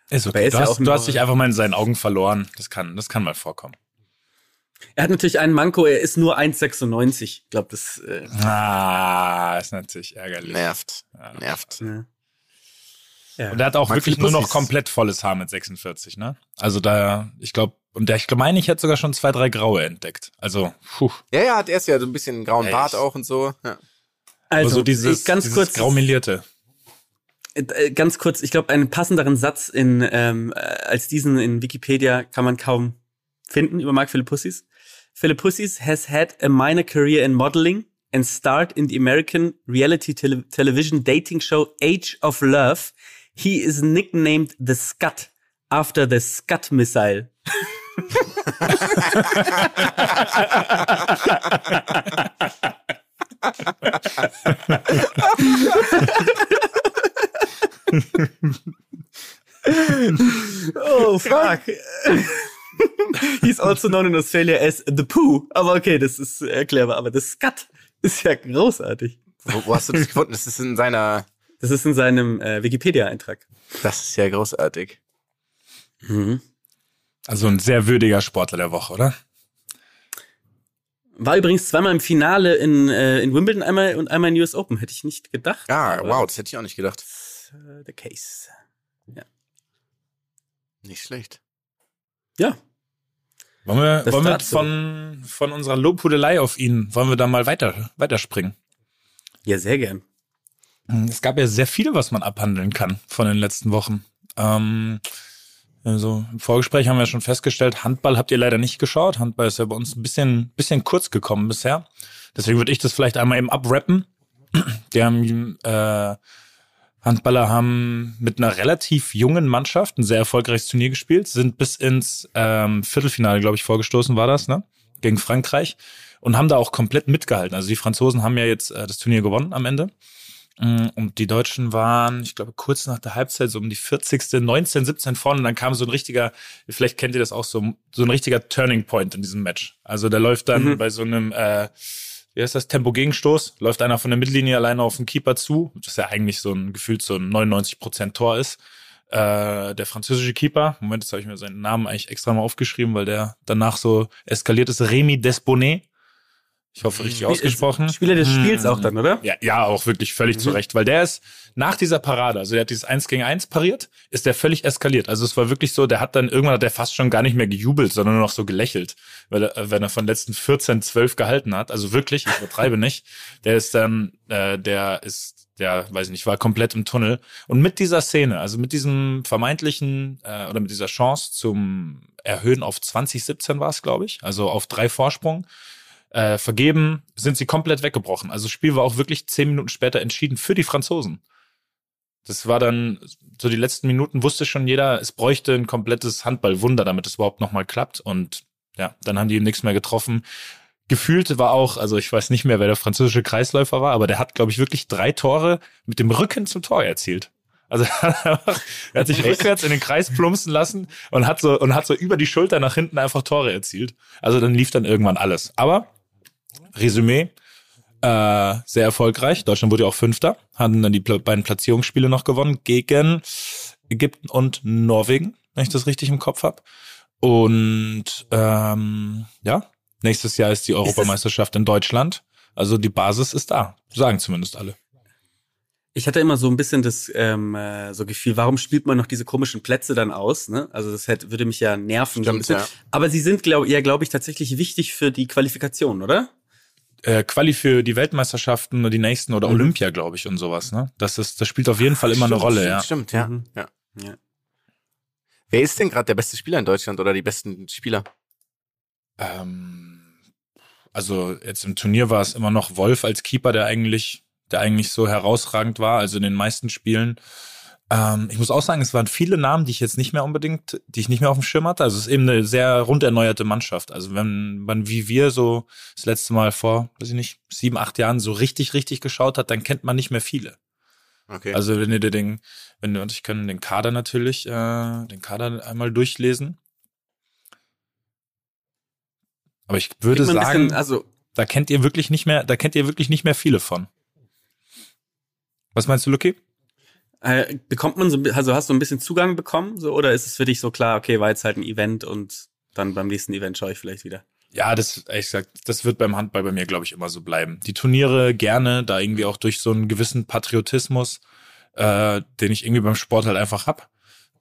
Ist okay. ist Du, ja hast, du hast dich einfach mal in seinen Augen verloren. Das kann, das kann mal vorkommen. Er hat natürlich einen Manko, er ist nur 1,96. Ich glaube, das. Äh, Ah, ist natürlich ärgerlich. Nervt. Ja. Nervt. ja. Ja. Und er hat auch Mag wirklich nur noch komplett volles Haar mit 46, ne? Also da, ich glaube, und der, ich meine, ich hätte sogar schon zwei, drei graue entdeckt. Also, puh. Ja, ja, hat erst ja so ein bisschen einen grauen Echt? Bart auch und so. Ja. Also, Also, so dieses, ich ganz dieses kurz, graumelierte. äh, ganz kurz, ich glaube, einen passenderen Satz in ähm, äh, als diesen in Wikipedia kann man kaum finden über Mark Philippussis. Philippussis has had a minor career in modeling and starred in the American reality tele television dating show Age of Love. He is nicknamed the Scud after the Scud missile. Oh fuck. He's also known in Australia as the Pooh. Aber okay, das ist erklärbar. Aber das Scud ist ja großartig. Wo, wo hast du das gefunden? Das ist in seiner. Das ist in seinem äh, Wikipedia-Eintrag. Das ist ja großartig. Also ein sehr würdiger Sportler der Woche, oder? War übrigens zweimal im Finale in, äh, in Wimbledon einmal und einmal in US Open. Hätte ich nicht gedacht. Ja, aber wow, das hätte ich auch nicht gedacht. that's, äh, the case. Nicht schlecht. Ja. Wollen wir, Das wollen wir von, von unserer Lobhudelei auf ihn, wollen wir da mal weiter, weiterspringen? Ja, sehr gern. Es gab ja sehr viel, was man abhandeln kann von den letzten Wochen. Ähm, also im Vorgespräch haben wir schon festgestellt, Handball habt ihr leider nicht geschaut. Handball ist ja bei uns ein bisschen, bisschen kurz gekommen bisher. Deswegen würde ich das vielleicht einmal eben abrappen. Die haben, äh, Handballer haben mit einer relativ jungen Mannschaft ein sehr erfolgreiches Turnier gespielt, sind bis ins ähm, Viertelfinale, glaube ich, vorgestoßen war das, ne? Gegen Frankreich und haben da auch komplett mitgehalten. Also die Franzosen haben ja jetzt äh, das Turnier gewonnen am Ende. Mm, Und die Deutschen waren, ich glaube, kurz nach der Halbzeit, so um die 40. 19, 17 vorne. Und dann kam so ein richtiger, vielleicht kennt ihr das auch, so, so ein richtiger Turning Point in diesem Match. Also der läuft dann Mhm. bei so einem, äh, wie heißt das, Tempo-Gegenstoß, läuft einer von der Mittellinie alleine auf den Keeper zu, das ja eigentlich so ein gefühlt so ein 99% Tor ist. Äh, der französische Keeper, Moment, jetzt habe ich mir seinen Namen eigentlich extra mal aufgeschrieben, weil der danach so eskaliert ist, Remy Desbonnet. Ich hoffe, richtig ausgesprochen. Spieler des Spiels auch dann, oder? Ja, ja, auch wirklich völlig zu Recht, weil der ist nach dieser Parade, also der hat dieses 1 gegen 1 pariert, ist der völlig eskaliert. Also es war wirklich so, der hat dann irgendwann hat der fast schon gar nicht mehr gejubelt, sondern nur noch so gelächelt, weil er, wenn er von letzten 14 12 gehalten hat, also wirklich, ich übertreibe nicht, der ist dann äh, der ist der weiß ich nicht, war komplett im Tunnel und mit dieser Szene, also mit diesem vermeintlichen äh, oder mit dieser Chance zum Erhöhen auf 2017 war es, glaube ich, also auf drei Vorsprung äh, vergeben, sind sie komplett weggebrochen. Also das Spiel war auch wirklich zehn Minuten später entschieden für die Franzosen. Das war dann, so die letzten Minuten wusste schon jeder, es bräuchte ein komplettes Handballwunder, damit es überhaupt nochmal klappt. Und ja, dann haben die nichts mehr getroffen. Gefühlt war auch, also ich weiß nicht mehr, wer der französische Kreisläufer war, aber der hat, glaube ich, wirklich drei Tore mit dem Rücken zum Tor erzielt. Also er hat sich rückwärts in den Kreis plumpsen lassen und hat so und hat so über die Schulter nach hinten einfach Tore erzielt. Also dann lief dann irgendwann alles. Aber Resümee, äh, sehr erfolgreich. Deutschland wurde ja auch Fünfter, hatten dann die pla- beiden Platzierungsspiele noch gewonnen gegen Ägypten und Norwegen, wenn ich das richtig im Kopf habe. Und ähm, ja, nächstes Jahr ist die Europameisterschaft in Deutschland. Also die Basis ist da, sagen zumindest alle. Ich hatte immer so ein bisschen das ähm, äh, so Gefühl, warum spielt man noch diese komischen Plätze dann aus? Ne? Also das hätte, würde mich ja nerven. so ein Stimmt, bisschen. ja. Aber sie sind, glaub, ja, glaube ich, tatsächlich wichtig für die Qualifikation, oder? Äh, Quali für die Weltmeisterschaften oder die nächsten oder Mhm. Olympia, glaube ich, und sowas. Ne? Das ist, das spielt auf jeden Fall immer eine Stimmt, Rolle. Stimmt, Ja. stimmt ja. Mhm. ja. Ja. Wer ist denn gerade der beste Spieler in Deutschland oder die besten Spieler? Ähm, also jetzt im Turnier war es immer noch Wolf als Keeper, der eigentlich, der eigentlich so herausragend war, also in den meisten Spielen. Ähm, ich muss auch sagen, es waren viele Namen, die ich jetzt nicht mehr unbedingt, die ich nicht mehr auf dem Schirm hatte. Also es ist eben eine sehr rund erneuerte Mannschaft. Also wenn man wie wir so das letzte Mal vor, weiß ich nicht, sieben, acht Jahren so richtig, richtig geschaut hat, dann kennt man nicht mehr viele. Okay. Also wenn ihr den, wenn du und ich können den Kader natürlich, äh, den Kader einmal durchlesen. Aber ich würde sagen, bisschen, also da kennt ihr wirklich nicht mehr, da kennt ihr wirklich nicht mehr viele von. Was meinst du, Lucky? Äh, bekommt man so, also hast du ein bisschen Zugang bekommen, so oder ist es für dich so klar, okay, war jetzt halt ein Event und dann beim nächsten Event schaue ich vielleicht wieder? Ja, das, ehrlich gesagt, das wird beim Handball bei mir, glaube ich, immer so bleiben. Die Turniere gerne, da irgendwie auch durch so einen gewissen Patriotismus, äh, den ich irgendwie beim Sport halt einfach hab.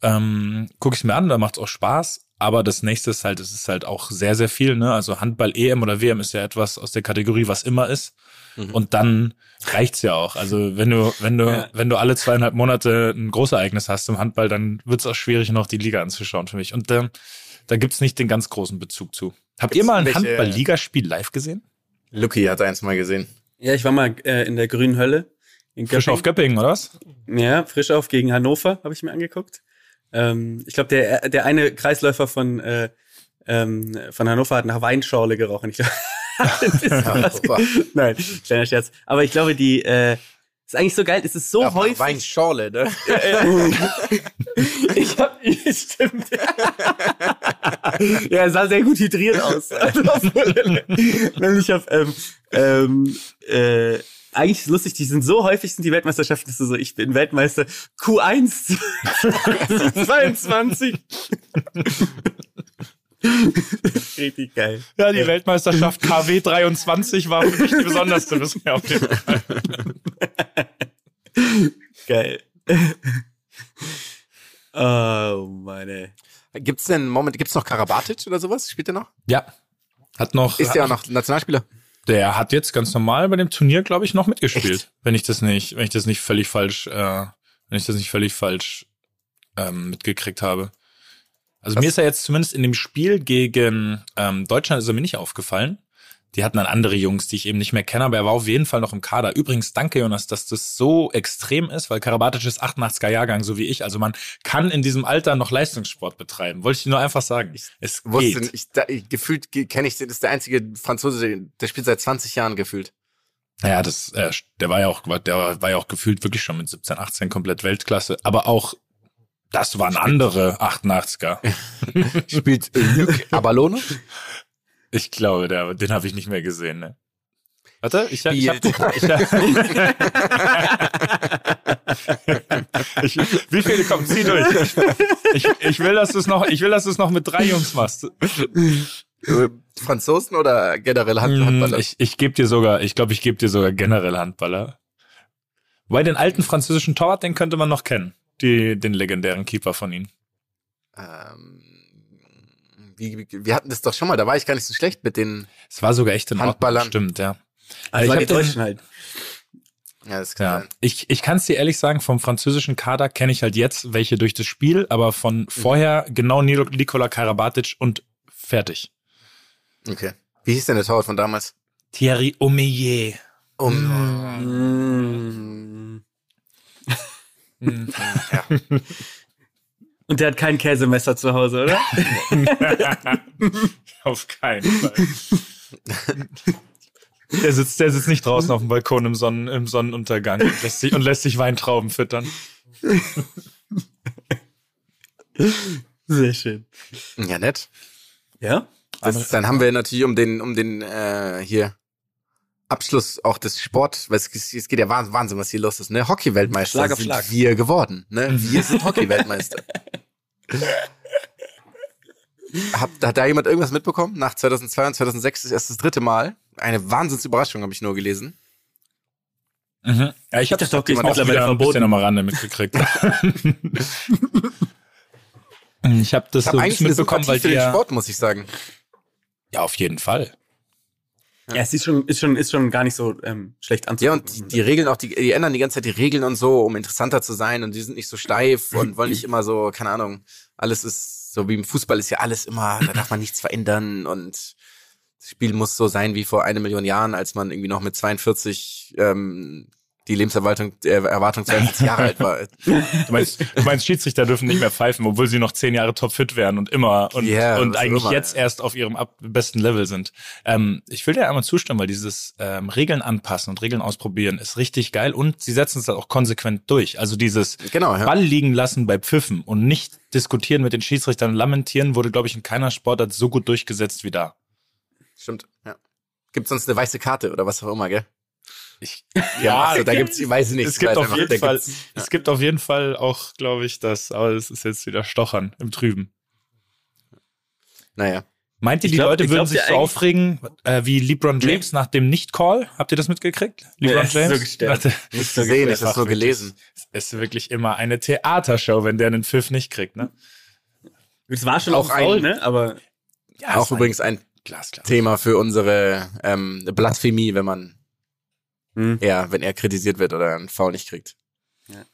Ähm, gucke ich mir an, da macht's auch Spaß. Aber das nächste ist halt, es ist halt auch sehr, sehr viel, ne? Also Handball, EM oder WM ist ja etwas aus der Kategorie, was immer ist. Mhm. Und dann reicht's ja auch. Also wenn du, wenn du, Ja. wenn du alle zweieinhalb Monate ein Großereignis hast im Handball, dann wird's auch schwierig, noch die Liga anzuschauen für mich. Und ähm, da gibt's nicht den ganz großen Bezug zu. Habt ihr mal ein welche- Handball-Ligaspiel live gesehen? Lucky hat eins mal gesehen. Ja, ich war mal äh, in der grünen Hölle. In Frisch auf Göppingen, oder was? Ja, frisch auf gegen Hannover habe ich mir angeguckt. Ähm, ich glaube, der, der eine Kreisläufer von, äh, ähm, von Hannover hat nach Weinschorle gerochen. Ich glaub. Nein, kleiner Scherz. Aber ich glaube, die äh, ist eigentlich so geil. Es ist so nach häufig. Weinschorle, ne? ich hab, stimmt. ja, er sah sehr gut hydriert aus. Nämlich auf, ähm, ähm, äh, eigentlich ist es lustig, die sind so häufig sind die Weltmeisterschaften, dass du so, ich bin Weltmeister Q1 22. Richtig geil. Ja, die Weltmeisterschaft KW 23 war für mich die besonderste bisher auf jeden Fall. Geil. oh meine. Gibt's denn Moment, gibt's noch Karabatic oder sowas? Spielt der noch? Ja. Hat noch. Ist der auch noch Nationalspieler? Der hat jetzt ganz normal bei dem Turnier, glaube ich, noch mitgespielt. Echt? Wenn ich das nicht, wenn ich das nicht völlig falsch, äh, wenn ich das nicht völlig falsch ähm, mitgekriegt habe. Also Was? mir ist er jetzt zumindest in dem Spiel gegen ähm, Deutschland ist er mir nicht aufgefallen. Die hatten dann andere Jungs, die ich eben nicht mehr kenne, aber er war auf jeden Fall noch im Kader. Übrigens, danke Jonas, dass das so extrem ist, weil Karabatic ist 88er Jahrgang, so wie ich. Also man kann in diesem Alter noch Leistungssport betreiben. Wollte ich dir nur einfach sagen. es Wusste, geht. ich, da, ich, gefühlt kenne ich den, das ist der einzige Franzose, der spielt seit 20 Jahren gefühlt. Naja, das, äh, der war ja auch, der war ja auch gefühlt wirklich schon mit 17, 18 komplett Weltklasse. Aber auch, das waren andere 88er. Spielt Luc Abalone? Ich glaube, der, den habe ich nicht mehr gesehen. Ne? Warte, ich, ich, hab, Spielt- ich, hab, ich Wie viele kommen? Zieh durch. Ich, ich will, dass du es noch, ich will, dass du es noch mit drei Jungs machst. Franzosen oder generell Hand, Hm, Handballer? Ich, ich gebe dir sogar, ich glaube, ich gebe dir sogar generell Handballer. Weil den alten französischen Torwart, den könnte man noch kennen. Die, den legendären Keeper von ihnen. ähm, wie, wie, wir hatten das doch schon mal, da war ich gar nicht so schlecht mit den, Es war sogar echt in Ordnung. Handballern. Stimmt, ja. Also ich war hab die den- Deutschen halt. ja, das kann Ja, sein. ich, ich kann es dir ehrlich sagen, vom französischen Kader kenne ich halt jetzt welche durch das Spiel, aber von vorher genau Nilo- Nikola Karabatic und fertig. Okay. Wie hieß denn der Torwart von damals? Thierry Omeyer. Um, Mm. Und der hat kein Käsemesser zu Hause, oder? Auf keinen Fall. Der sitzt, der sitzt nicht draußen auf dem Balkon im, Sonnen, im Sonnenuntergang und lässt, sich, und lässt sich Weintrauben füttern. Sehr schön. ja, nett. Ja? Das dann haben wir natürlich um den, um den äh, hier Abschluss auch des Sport, weil es, es geht ja Wahnsinn, was hier los ist, ne? Hockey-Weltmeister sind Schlag. wir geworden, ne? Wir sind Hockey-Weltmeister. Hat, hat da jemand irgendwas mitbekommen? Nach 2002 und 2006 ist erst das dritte Mal. Eine Wahnsinnsüberraschung habe ich nur gelesen. Mhm. Ja, ich habe Hockey ist auch mittlerweile verboten. am Rande mitgekriegt. ich habe das Ich so habe ein eigentlich mitbekommen, weil für den Sport, muss ich sagen. ja auf jeden Fall. Ja, es ist schon, ist schon, ist schon gar nicht so ähm, schlecht Ja, anzugucken. und die, die Regeln auch, die, die ändern die ganze Zeit die Regeln und so, um interessanter zu sein und die sind nicht so steif und wollen nicht immer so, keine Ahnung, alles ist so wie im Fußball ist ja alles immer, da darf man nichts verändern und das Spiel muss so sein wie vor eine Million Jahren, als man irgendwie noch mit 42 ähm, die Lebenserwartung äh, Erwartung 42 Jahre alt war. Du meinst, du meinst, Schiedsrichter dürfen nicht mehr pfeifen, obwohl sie noch zehn Jahre topfit wären und immer und, Ja, und eigentlich immer. jetzt erst auf ihrem ab besten Level sind. Ähm, ich will dir einmal zustimmen, weil dieses ähm, Regeln anpassen und Regeln ausprobieren ist richtig geil und sie setzen es dann auch konsequent durch. Also dieses Genau, ja. Ball liegen lassen bei Pfiffen und nicht diskutieren mit den Schiedsrichtern und lamentieren wurde, glaube ich, in keiner Sportart so gut durchgesetzt wie da. Stimmt, ja. Gibt sonst eine weiße Karte oder was auch immer, gell? Ich, Ja, also, da gibt's, ich weiß nicht. es gibt weiß auf jeden Fall, es gibt auf jeden Fall auch, glaube ich, das, aber es ist jetzt wieder Stochern im Trüben. Naja. Meint ihr, die glaub- Leute würden glaub, sich der so aufregen, äh, wie LeBron James nach dem Nicht-Call? Habt ihr das mitgekriegt? LeBron Ja, ist so James? gestört. Dachte, Nicht gesehen, ich habe nur gelesen. Es ist wirklich immer eine Theatershow, wenn der einen Pfiff nicht kriegt, ne? Es war schon Auch ein- ne? Aber Ja, Auch übrigens ein glasklar. Thema für unsere ähm, Blasphemie, wenn man hm. ja, wenn er kritisiert wird oder einen Foul nicht kriegt.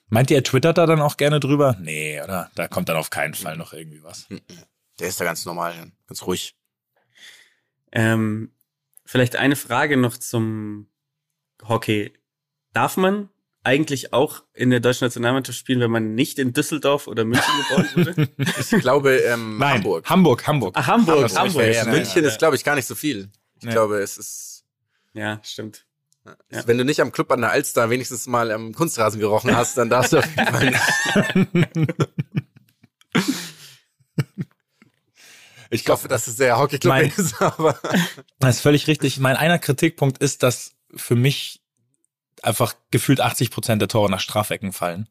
Meint ihr, er twittert da dann auch gerne drüber? Nee, oder? Da kommt dann auf keinen Fall noch irgendwie was. Der ist da ganz normal, ganz ruhig. Ähm, vielleicht eine Frage noch zum Hockey. Darf man eigentlich auch in der deutschen Nationalmannschaft spielen, wenn man nicht in Düsseldorf oder München geboren wurde? Ich glaube, ähm, Nein, Hamburg. Hamburg, Hamburg. Ach, Hamburg, hab ich Hamburg. vergessen. Ja, München ja, ist, glaube ich, gar nicht so viel. Ich Ja. glaube, es ist, ja, stimmt. Ja. wenn du nicht am Club an der Alster wenigstens mal am Kunstrasen gerochen hast, dann darfst du auf jeden Fall nicht. Ich hoffe, dass es der Hockeyclub Mein- ist, aber Das ist völlig richtig. Mein einer Kritikpunkt ist, dass für mich einfach gefühlt 80 Prozent der Tore nach Strafecken fallen.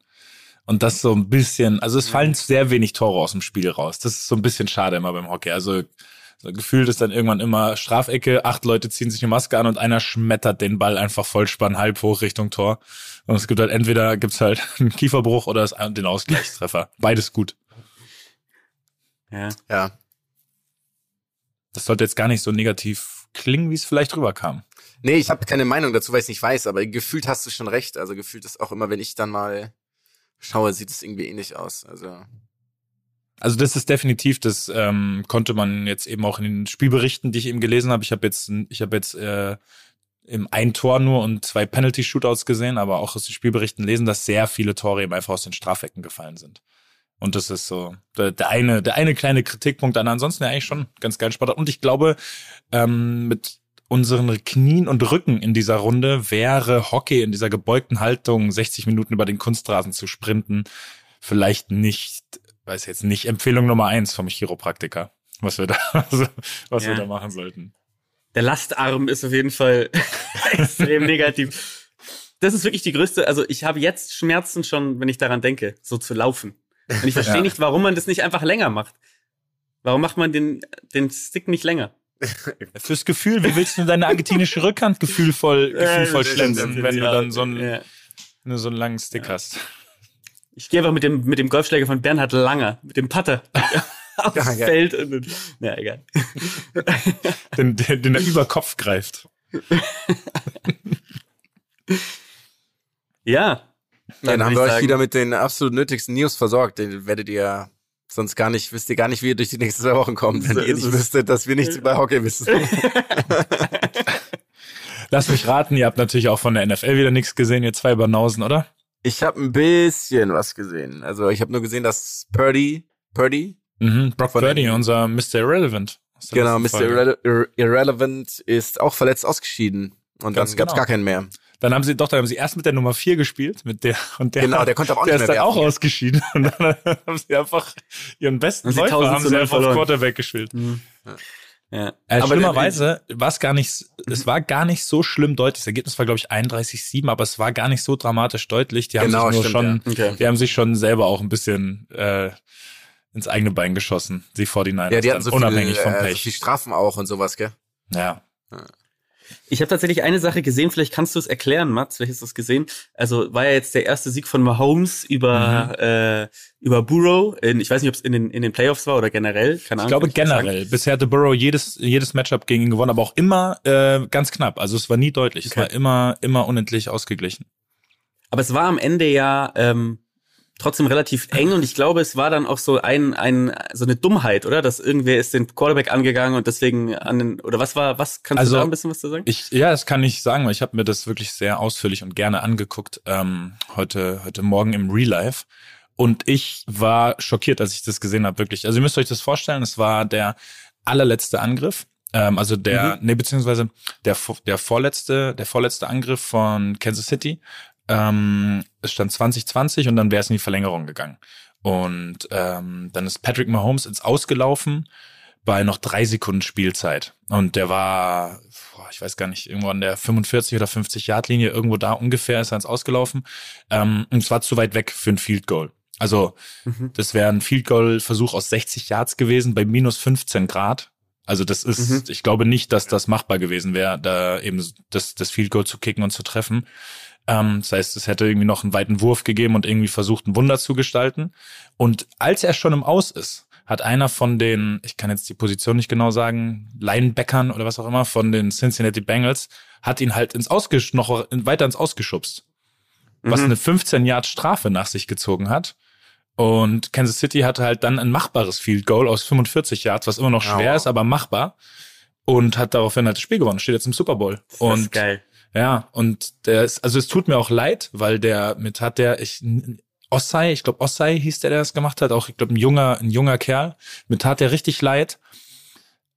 Und das so ein bisschen, also es fallen sehr wenig Tore aus dem Spiel raus. Das ist so ein bisschen schade immer beim Hockey. Also so gefühlt ist dann irgendwann immer Strafecke, acht Leute ziehen sich eine Maske an und einer schmettert den Ball einfach Vollspann halb hoch Richtung Tor. Und es gibt halt entweder gibt's halt einen Kieferbruch oder es- den Ausgleichstreffer. Beides gut. Ja. Ja. Das sollte jetzt gar nicht so negativ klingen, wie es vielleicht rüberkam. Nee, ich habe keine Meinung dazu, weil ich nicht weiß, aber gefühlt hast du schon recht. Also gefühlt ist auch immer, wenn ich dann mal schaue, sieht es irgendwie ähnlich aus. Also Also das ist definitiv, das ähm, konnte man jetzt eben auch in den Spielberichten, die ich eben gelesen habe. Ich habe jetzt, ich habe jetzt äh, im ein Tor nur und zwei Penalty-Shootouts gesehen, aber auch aus den Spielberichten lesen, dass sehr viele Tore eben einfach aus den Strafecken gefallen sind. Und das ist so der, der eine, der eine kleine Kritikpunkt, dann ansonsten ja eigentlich schon ganz geil Sport. Und ich glaube, ähm, mit unseren Knien und Rücken in dieser Runde wäre Hockey in dieser gebeugten Haltung 60 Minuten über den Kunstrasen zu sprinten vielleicht nicht, weiß jetzt nicht Empfehlung Nummer eins vom Chiropraktiker, was wir da, was Ja. wir da machen sollten. Der Lastarm ist auf jeden Fall extrem negativ. Das ist wirklich die größte, also ich habe jetzt Schmerzen schon, wenn ich daran denke, so zu laufen. Und ich verstehe Ja. nicht, warum man das nicht einfach länger macht. Warum macht man den, den Stick nicht länger? Fürs Gefühl, wie willst du deine argentinische Rückhand gefühlvoll, gefühlvoll schlänzen, wenn du ja. dann so einen, Ja. so einen langen Stick hast? Ich gehe einfach mit dem, mit dem Golfschläger von Bernhard Langer, mit dem Putter aufs Ja, geil. Feld. Und, dann- na, egal. Den, den, den er über Kopf greift. Ja. Ja, dann würd haben wir euch sagen- wieder mit den absolut nötigsten News versorgt. Den werdet ihr sonst gar nicht, wisst ihr gar nicht, wie ihr durch die nächsten zwei Wochen kommt, wenn So ihr nicht wüsstet, dass wir nichts über Hockey wissen. Lass mich raten, ihr habt natürlich auch von der NFL wieder nichts gesehen, ihr zwei Banausen, oder? Ich habe ein bisschen was gesehen. Also ich habe nur gesehen, dass Purdy, Purdy, Mhm. Brock Purdy, unser Mr. Irrelevant. der genau, Mr. Irre Irrelevant, ist auch verletzt ausgeschieden. Und Ganz dann gab's genau. gar keinen mehr. Dann haben sie, doch, dann haben sie erst mit der Nummer 4 gespielt, mit der, und der, Genau, der konnte auch der nicht ist mehr dann auch werfen. ausgeschieden. Und dann haben sie einfach ihren besten Läufer 1000 haben sie einfach auf verloren. Quarterback gespielt. Ja. Äh, Aber schlimmerweise war es gar nicht, es war gar nicht so schlimm deutlich. Das Ergebnis war, glaube ich, 31-7, aber es war gar nicht so dramatisch deutlich. Die haben Genau, sich nur stimmt, schon, Okay. die haben sich schon selber auch ein bisschen äh, ins eigene Bein geschossen, die 49ers, Ja, die hatten dann, so unabhängig viel, vom äh, so Pech. viel Strafen auch und sowas, gell? ja. Ich habe tatsächlich eine Sache gesehen, vielleicht kannst du es erklären, Mats, vielleicht hast du es gesehen. Also war ja jetzt der erste Sieg von Mahomes über, äh, über Burrow. In, ich weiß nicht, ob es in den, in den Playoffs war oder generell. Keine Ich Ahnung. glaube nicht sagen. generell. Bisher hatte Burrow jedes, jedes Matchup gegen ihn gewonnen, aber auch immer äh, ganz knapp. Also es war nie deutlich. Es Okay. war immer, immer unendlich ausgeglichen. Aber es war am Ende ja ähm, trotzdem relativ eng und ich glaube, es war dann auch so ein, ein so eine Dummheit, oder? Dass irgendwer ist den Quarterback angegangen und deswegen an den oder was war, was kannst Also, du da ein bisschen was zu sagen? Ich, ja, das kann ich sagen, weil ich habe mir das wirklich sehr ausführlich und gerne angeguckt ähm, heute, heute Morgen im Real Life. Und ich war schockiert, als ich das gesehen habe, wirklich. Also ihr müsst euch das vorstellen, es war der allerletzte Angriff. Ähm, also der, nee, beziehungsweise der, der vorletzte, der vorletzte Angriff von Kansas City. Ähm, es stand 2020 und dann wäre es in die Verlängerung gegangen. Und ähm, dann ist Patrick Mahomes ins Ausgelaufen bei noch drei Sekunden Spielzeit. Und der war, boah, ich weiß gar nicht, irgendwo an der 45 oder 50 Yard Linie, irgendwo da ungefähr ist er ins Ausgelaufen. Ähm, und es war zu weit weg für ein Field Goal. Also das wäre ein Field Goal Versuch aus 60 Yards gewesen bei minus 15 Grad. Also das ist, Mhm. ich glaube nicht, dass das machbar gewesen wäre, da eben das, das Field Goal zu kicken und zu treffen. Ähm, das heißt, es hätte irgendwie noch einen weiten Wurf gegeben und irgendwie versucht, ein Wunder zu gestalten. Und als er schon im Aus ist, hat einer von den, ich kann jetzt die Position nicht genau sagen, Linebackern oder was auch immer, von den Cincinnati Bengals, hat ihn halt ins Ausgesch noch weiter ins Ausgeschubst. Was Mhm. eine 15 Yard Strafe nach sich gezogen hat. Und Kansas City hatte halt dann ein machbares Field Goal aus 45 Yards, was immer noch schwer Aua. ist, aber machbar. Und hat daraufhin halt das Spiel gewonnen, steht jetzt im Super Bowl. Das und ist geil. Ja, und der ist, also es tut mir auch leid, weil der mit hat der, ich, Ossai, ich glaube Ossai hieß der, der das gemacht hat, auch ich glaube ein junger, ein junger Kerl, mit tat der richtig leid,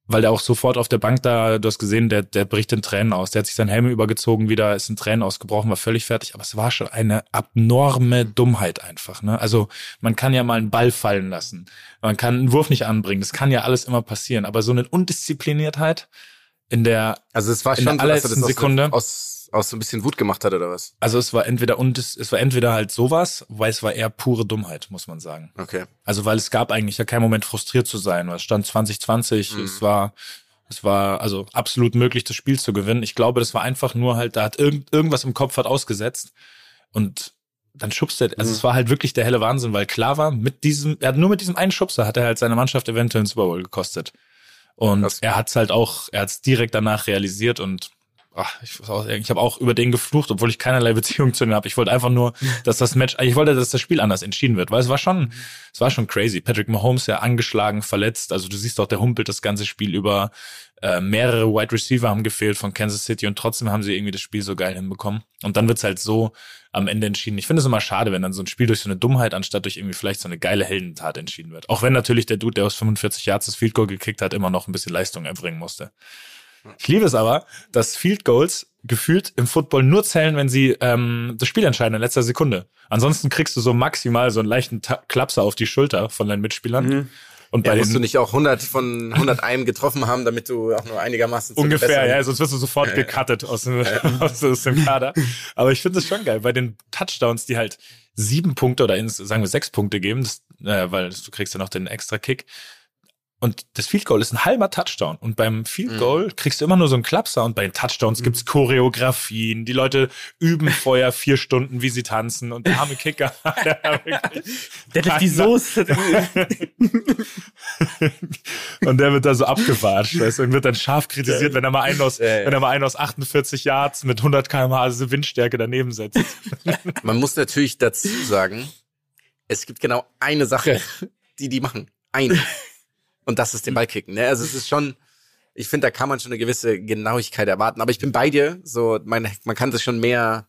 weil der auch sofort auf der Bank da, du hast gesehen, der, der bricht in Tränen aus. Der hat sich seinen Helm übergezogen, wieder ist in Tränen ausgebrochen, war völlig fertig, aber es war schon eine abnorme Dummheit einfach. Ne? Also man kann ja mal einen Ball fallen lassen, man kann einen Wurf nicht anbringen, das kann ja alles immer passieren, aber so eine Undiszipliniertheit in der Also es war In schon der so, dass er allerletzten aus, Sekunde. aus, aus so ein bisschen Wut gemacht hat oder was? Also es war entweder und es, es war entweder halt sowas, weil es war eher pure Dummheit, muss man sagen. Okay. Also weil es gab eigentlich ja keinen Moment frustriert zu sein, weil es stand 2020, Mhm. es war es war also absolut möglich das Spiel zu gewinnen. Ich glaube, das war einfach nur halt da hat irgend, irgendwas im Kopf hat ausgesetzt und dann schubst er, also es war halt wirklich der helle Wahnsinn, weil klar war, mit diesem, er hat nur mit diesem einen Schubser hat er halt seine Mannschaft eventuell einen Super Bowl gekostet. Und Krass. er hat's halt auch, er hat's direkt danach realisiert und ach, ich, ich habe auch über den geflucht, obwohl ich keinerlei Beziehung zu ihm habe. Ich wollte einfach nur, dass das Match, ich wollte, dass das Spiel anders entschieden wird, weil es war schon, es war schon crazy. Patrick Mahomes ja angeschlagen, verletzt, also du siehst auch, der humpelt das ganze Spiel über. Äh, mehrere Wide Receiver haben gefehlt von Kansas City und trotzdem haben sie irgendwie das Spiel so geil hinbekommen. Und dann wird's halt so am Ende entschieden. Ich finde es immer schade, wenn dann so ein Spiel durch so eine Dummheit anstatt durch irgendwie vielleicht so eine geile Heldentat entschieden wird. Auch wenn natürlich der Dude, der aus 45 Yards das Field Goal gekickt hat, immer noch ein bisschen Leistung erbringen musste. Ich liebe es aber, dass Field Goals gefühlt im Football nur zählen, wenn sie ähm, das Spiel entscheiden in letzter Sekunde. Ansonsten kriegst du so maximal so einen leichten Ta Klapser auf die Schulter von deinen Mitspielern. Und Ja, bei musst du den nicht auch 100 von 101 getroffen haben, damit du auch nur einigermaßen ungefähr, ja, sonst wirst du sofort gecuttet aus dem, aus, aus dem Kader. Aber ich finde es schon geil, bei den Touchdowns, die halt sieben Punkte oder ins, sagen wir sechs Punkte geben, das, äh, weil du kriegst ja noch den extra Kick. Und das Field Goal ist ein halber Touchdown. Und beim Field Goal kriegst du immer nur so einen Klapser. Und bei den Touchdowns gibt's Choreografien. Die Leute üben vorher vier Stunden, wie sie tanzen. Und der arme Kicker. der wirklich- Der hat die Soße. und der wird da so abgewatscht, weißt du, und wird dann scharf kritisiert, wenn er mal einen aus, Ja, ja. wenn er mal einen aus 48 Yards mit 100 km/h also Windstärke daneben setzt. Man muss natürlich dazu sagen, es gibt genau eine Sache, die die machen. Eine. Und das ist den Ball kicken. Ne? Also es ist schon, ich finde, da kann man schon eine gewisse Genauigkeit erwarten. Aber ich bin bei dir. So, man, man kann das schon mehr,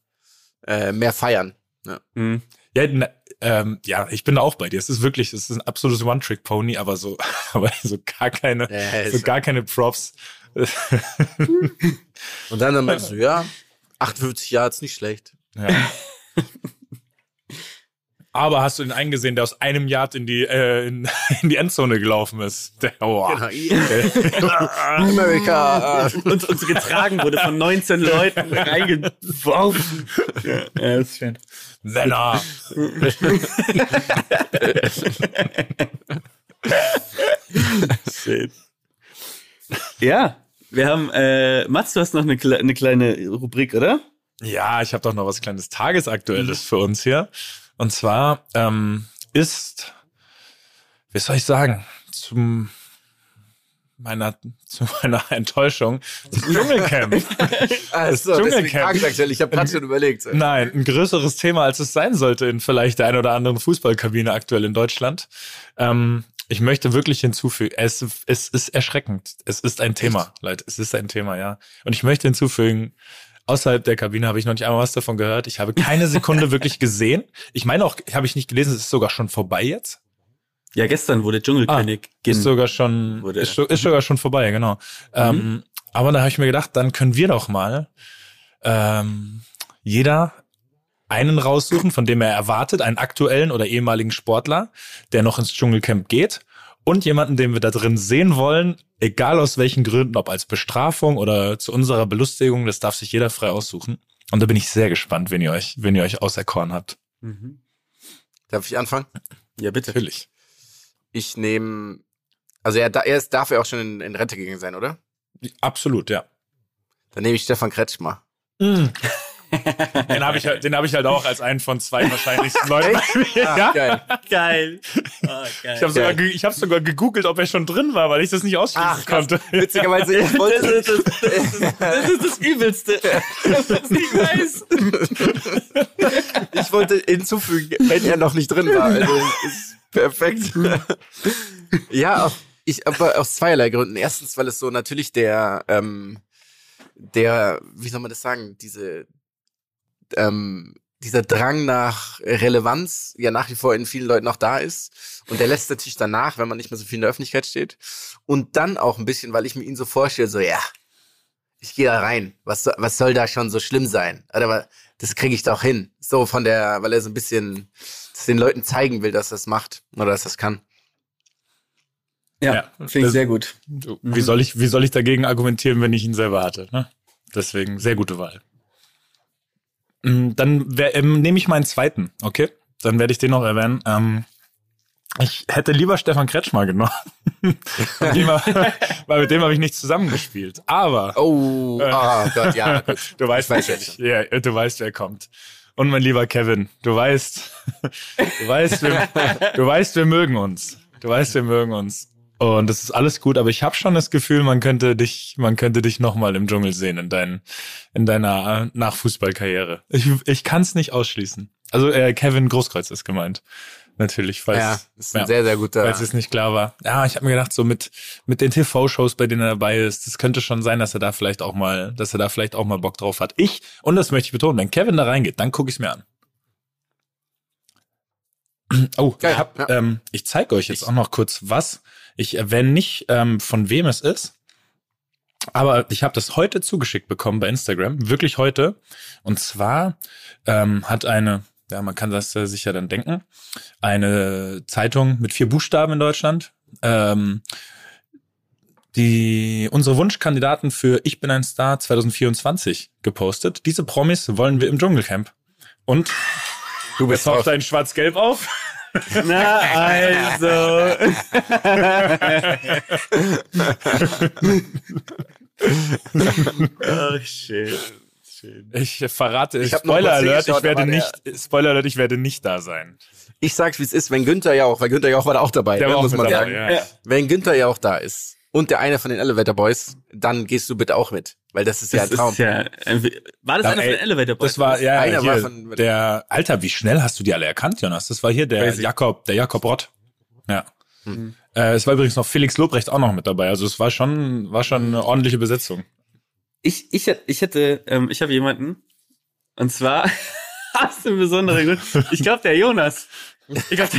äh, mehr feiern. Ja. Mhm. Ja, na, ähm, ja, ich bin auch bei dir. Es ist wirklich, es ist ein absolutes One-Trick-Pony, aber so, aber so gar keine, Ja, so gar keine Props. Und dann, dann meinst du, ja, 58 Jahre ist nicht schlecht. Ja. Aber hast du den einen gesehen, der aus einem Yard in die, äh, in, in die Endzone gelaufen ist? Der, oh. Genau. Amerika. Und, und so getragen wurde von 19 Leuten reingeworfen. Ja, das ist schön. Männer. Shit. Ja, wir haben, äh, Mats, du hast noch eine, kle- eine kleine Rubrik, oder? Ja, ich habe doch noch was kleines Tagesaktuelles für uns hier. Und zwar ähm, ist, wie soll ich sagen, zum meiner zu meiner Enttäuschung das Dschungelcamp. Also, deswegen Dschungelcamp. Ich habe gerade schon überlegt. Nein, ein größeres Thema, als es sein sollte in vielleicht der ein oder anderen Fußballkabine aktuell in Deutschland. Ähm, ich möchte wirklich hinzufügen, es, es ist erschreckend. Es ist ein Thema, Leute. Es ist ein Thema, ja. Und ich möchte hinzufügen, außerhalb der Kabine habe ich noch nicht einmal was davon gehört. Ich habe keine Sekunde wirklich gesehen. Ich meine auch, habe ich nicht gelesen, es ist sogar schon vorbei jetzt. Ja, gestern wurde Dschungelkönig Ist sogar schon, Wurde- ist, ist sogar schon vorbei, genau. Ähm, aber da habe ich mir gedacht, dann können wir doch mal ähm, jeder einen raussuchen, von dem er erwartet, einen aktuellen oder ehemaligen Sportler, der noch ins Dschungelcamp geht und jemanden, den wir da drin sehen wollen, egal aus welchen Gründen, ob als Bestrafung oder zu unserer Belustigung, das darf sich jeder frei aussuchen. Und da bin ich sehr gespannt, wenn ihr euch, wenn ihr euch auserkoren habt. Mhm. Darf ich anfangen? Ja, bitte. Natürlich. Ich nehme, also er, er ist, darf ja auch schon in, in Rente gegangen sein, oder? Absolut, ja. Dann nehme ich Stefan Kretschmer. Den habe ich, halt- den hab ich halt auch als einen von zwei wahrscheinlichsten Leuten. ja? Geil. Geil. Ah, geil. Ich habe sogar, ge- ich hab sogar gegoogelt, ob er schon drin war, weil ich das nicht ausschließen Ach, konnte. Witzigerweise, ich das, wollte, ist, das, das, ist, das ist das Übelste. Das nicht weiß. ich wollte hinzufügen, wenn er noch nicht drin war. Also, ist perfekt. ja, ich, aber aus zweierlei Gründen. Erstens, weil es so natürlich der, ähm, der, wie soll man das sagen, diese, ähm, dieser Drang nach Relevanz ja nach wie vor in vielen Leuten noch da ist. Und der lässt natürlich danach, wenn man nicht mehr so viel in der Öffentlichkeit steht. Und dann auch ein bisschen, weil ich mir ihn so vorstelle, so, ja, ich gehe da rein. Was, was soll da schon so schlimm sein? Aber das kriege ich doch hin. So von der, weil er so ein bisschen das den Leuten zeigen will, dass er es macht oder dass er es kann. Ja, Ja, finde ich das- sehr gut. Wie soll ich, wie soll ich dagegen argumentieren, wenn ich ihn selber hatte? Ne? Deswegen sehr gute Wahl. Mm, Dann ähm, nehme ich meinen zweiten, okay? Dann werde ich den noch erwähnen. Ähm, ich hätte lieber Stefan Kretschmer genommen. Hab- Weil mit dem habe ich nicht zusammengespielt. Aber Oh, oh Gott, ja. Gut. du weißt, Ich weiß wer- jetzt ja, du weißt, wer kommt. Und mein lieber Kevin, du weißt, du weißt, wir, du weißt, wir mögen uns. Du weißt, wir mögen uns. Und das ist alles gut, aber ich habe schon das Gefühl, man könnte dich, man könnte dich nochmal im Dschungel sehen in, dein, in deiner Nachfußballkarriere. Ich, ich kann es nicht ausschließen. Also äh, Kevin Großkreuz ist gemeint. Natürlich, falls, Ja, ist ein ja, sehr, sehr guter. falls es nicht klar war. Ja, ich habe mir gedacht, so mit, mit den TV-Shows, bei denen er dabei ist, das könnte schon sein, dass er da vielleicht auch mal, dass er da vielleicht auch mal Bock drauf hat. Ich, und das möchte ich betonen, wenn Kevin da reingeht, dann gucke ich es mir an. Oh, Geil, ich, hab, ja. ähm, ich zeige euch jetzt auch noch kurz was. Ich erwähne nicht, ähm, von wem es ist. Aber ich habe das heute zugeschickt bekommen bei Instagram, wirklich heute. Und zwar ähm, hat eine, ja, man kann das äh, sicher dann denken, eine Zeitung mit vier Buchstaben in Deutschland, ähm, die unsere Wunschkandidaten für Ich bin ein Star 2024 gepostet. Diese Promis wollen wir im Dschungelcamp. Und du jetzt bist taucht drauf. ein Schwarz-Gelb auf. Na, also. Ach, schön. schön. Ich verrate, Ich hab noch Spoiler Alert, ich hingeschaut, werde nicht, Spoiler Alert, ich werde nicht da sein. Ich sag's, wie es ist, wenn Günther ja auch, weil Günther ja auch war da auch dabei. Der ne, war auch muss mit man dabei, sagen. Ja. Wenn Günther ja auch da ist und der eine von den Elevator Boys, dann gehst du bitte auch mit, weil das ist ja ein Traum. ist ja, äh, war das Ja, einer ey, von den Elevator Boys? Das war, ja, Einer hier, war von- der, Alter, wie schnell hast du die alle erkannt, Jonas? Das war hier der Crazy. Jakob, der Jakob Rott. Ja. Hm. Äh, es war übrigens noch Felix Lobrecht auch noch mit dabei. Also es war schon, war schon eine ordentliche Besetzung. Ich, ich, ich hätte, ähm, ich habe jemanden, und zwar hast du einen besonderen Grund. Ich glaube, der Jonas. Ich glaube,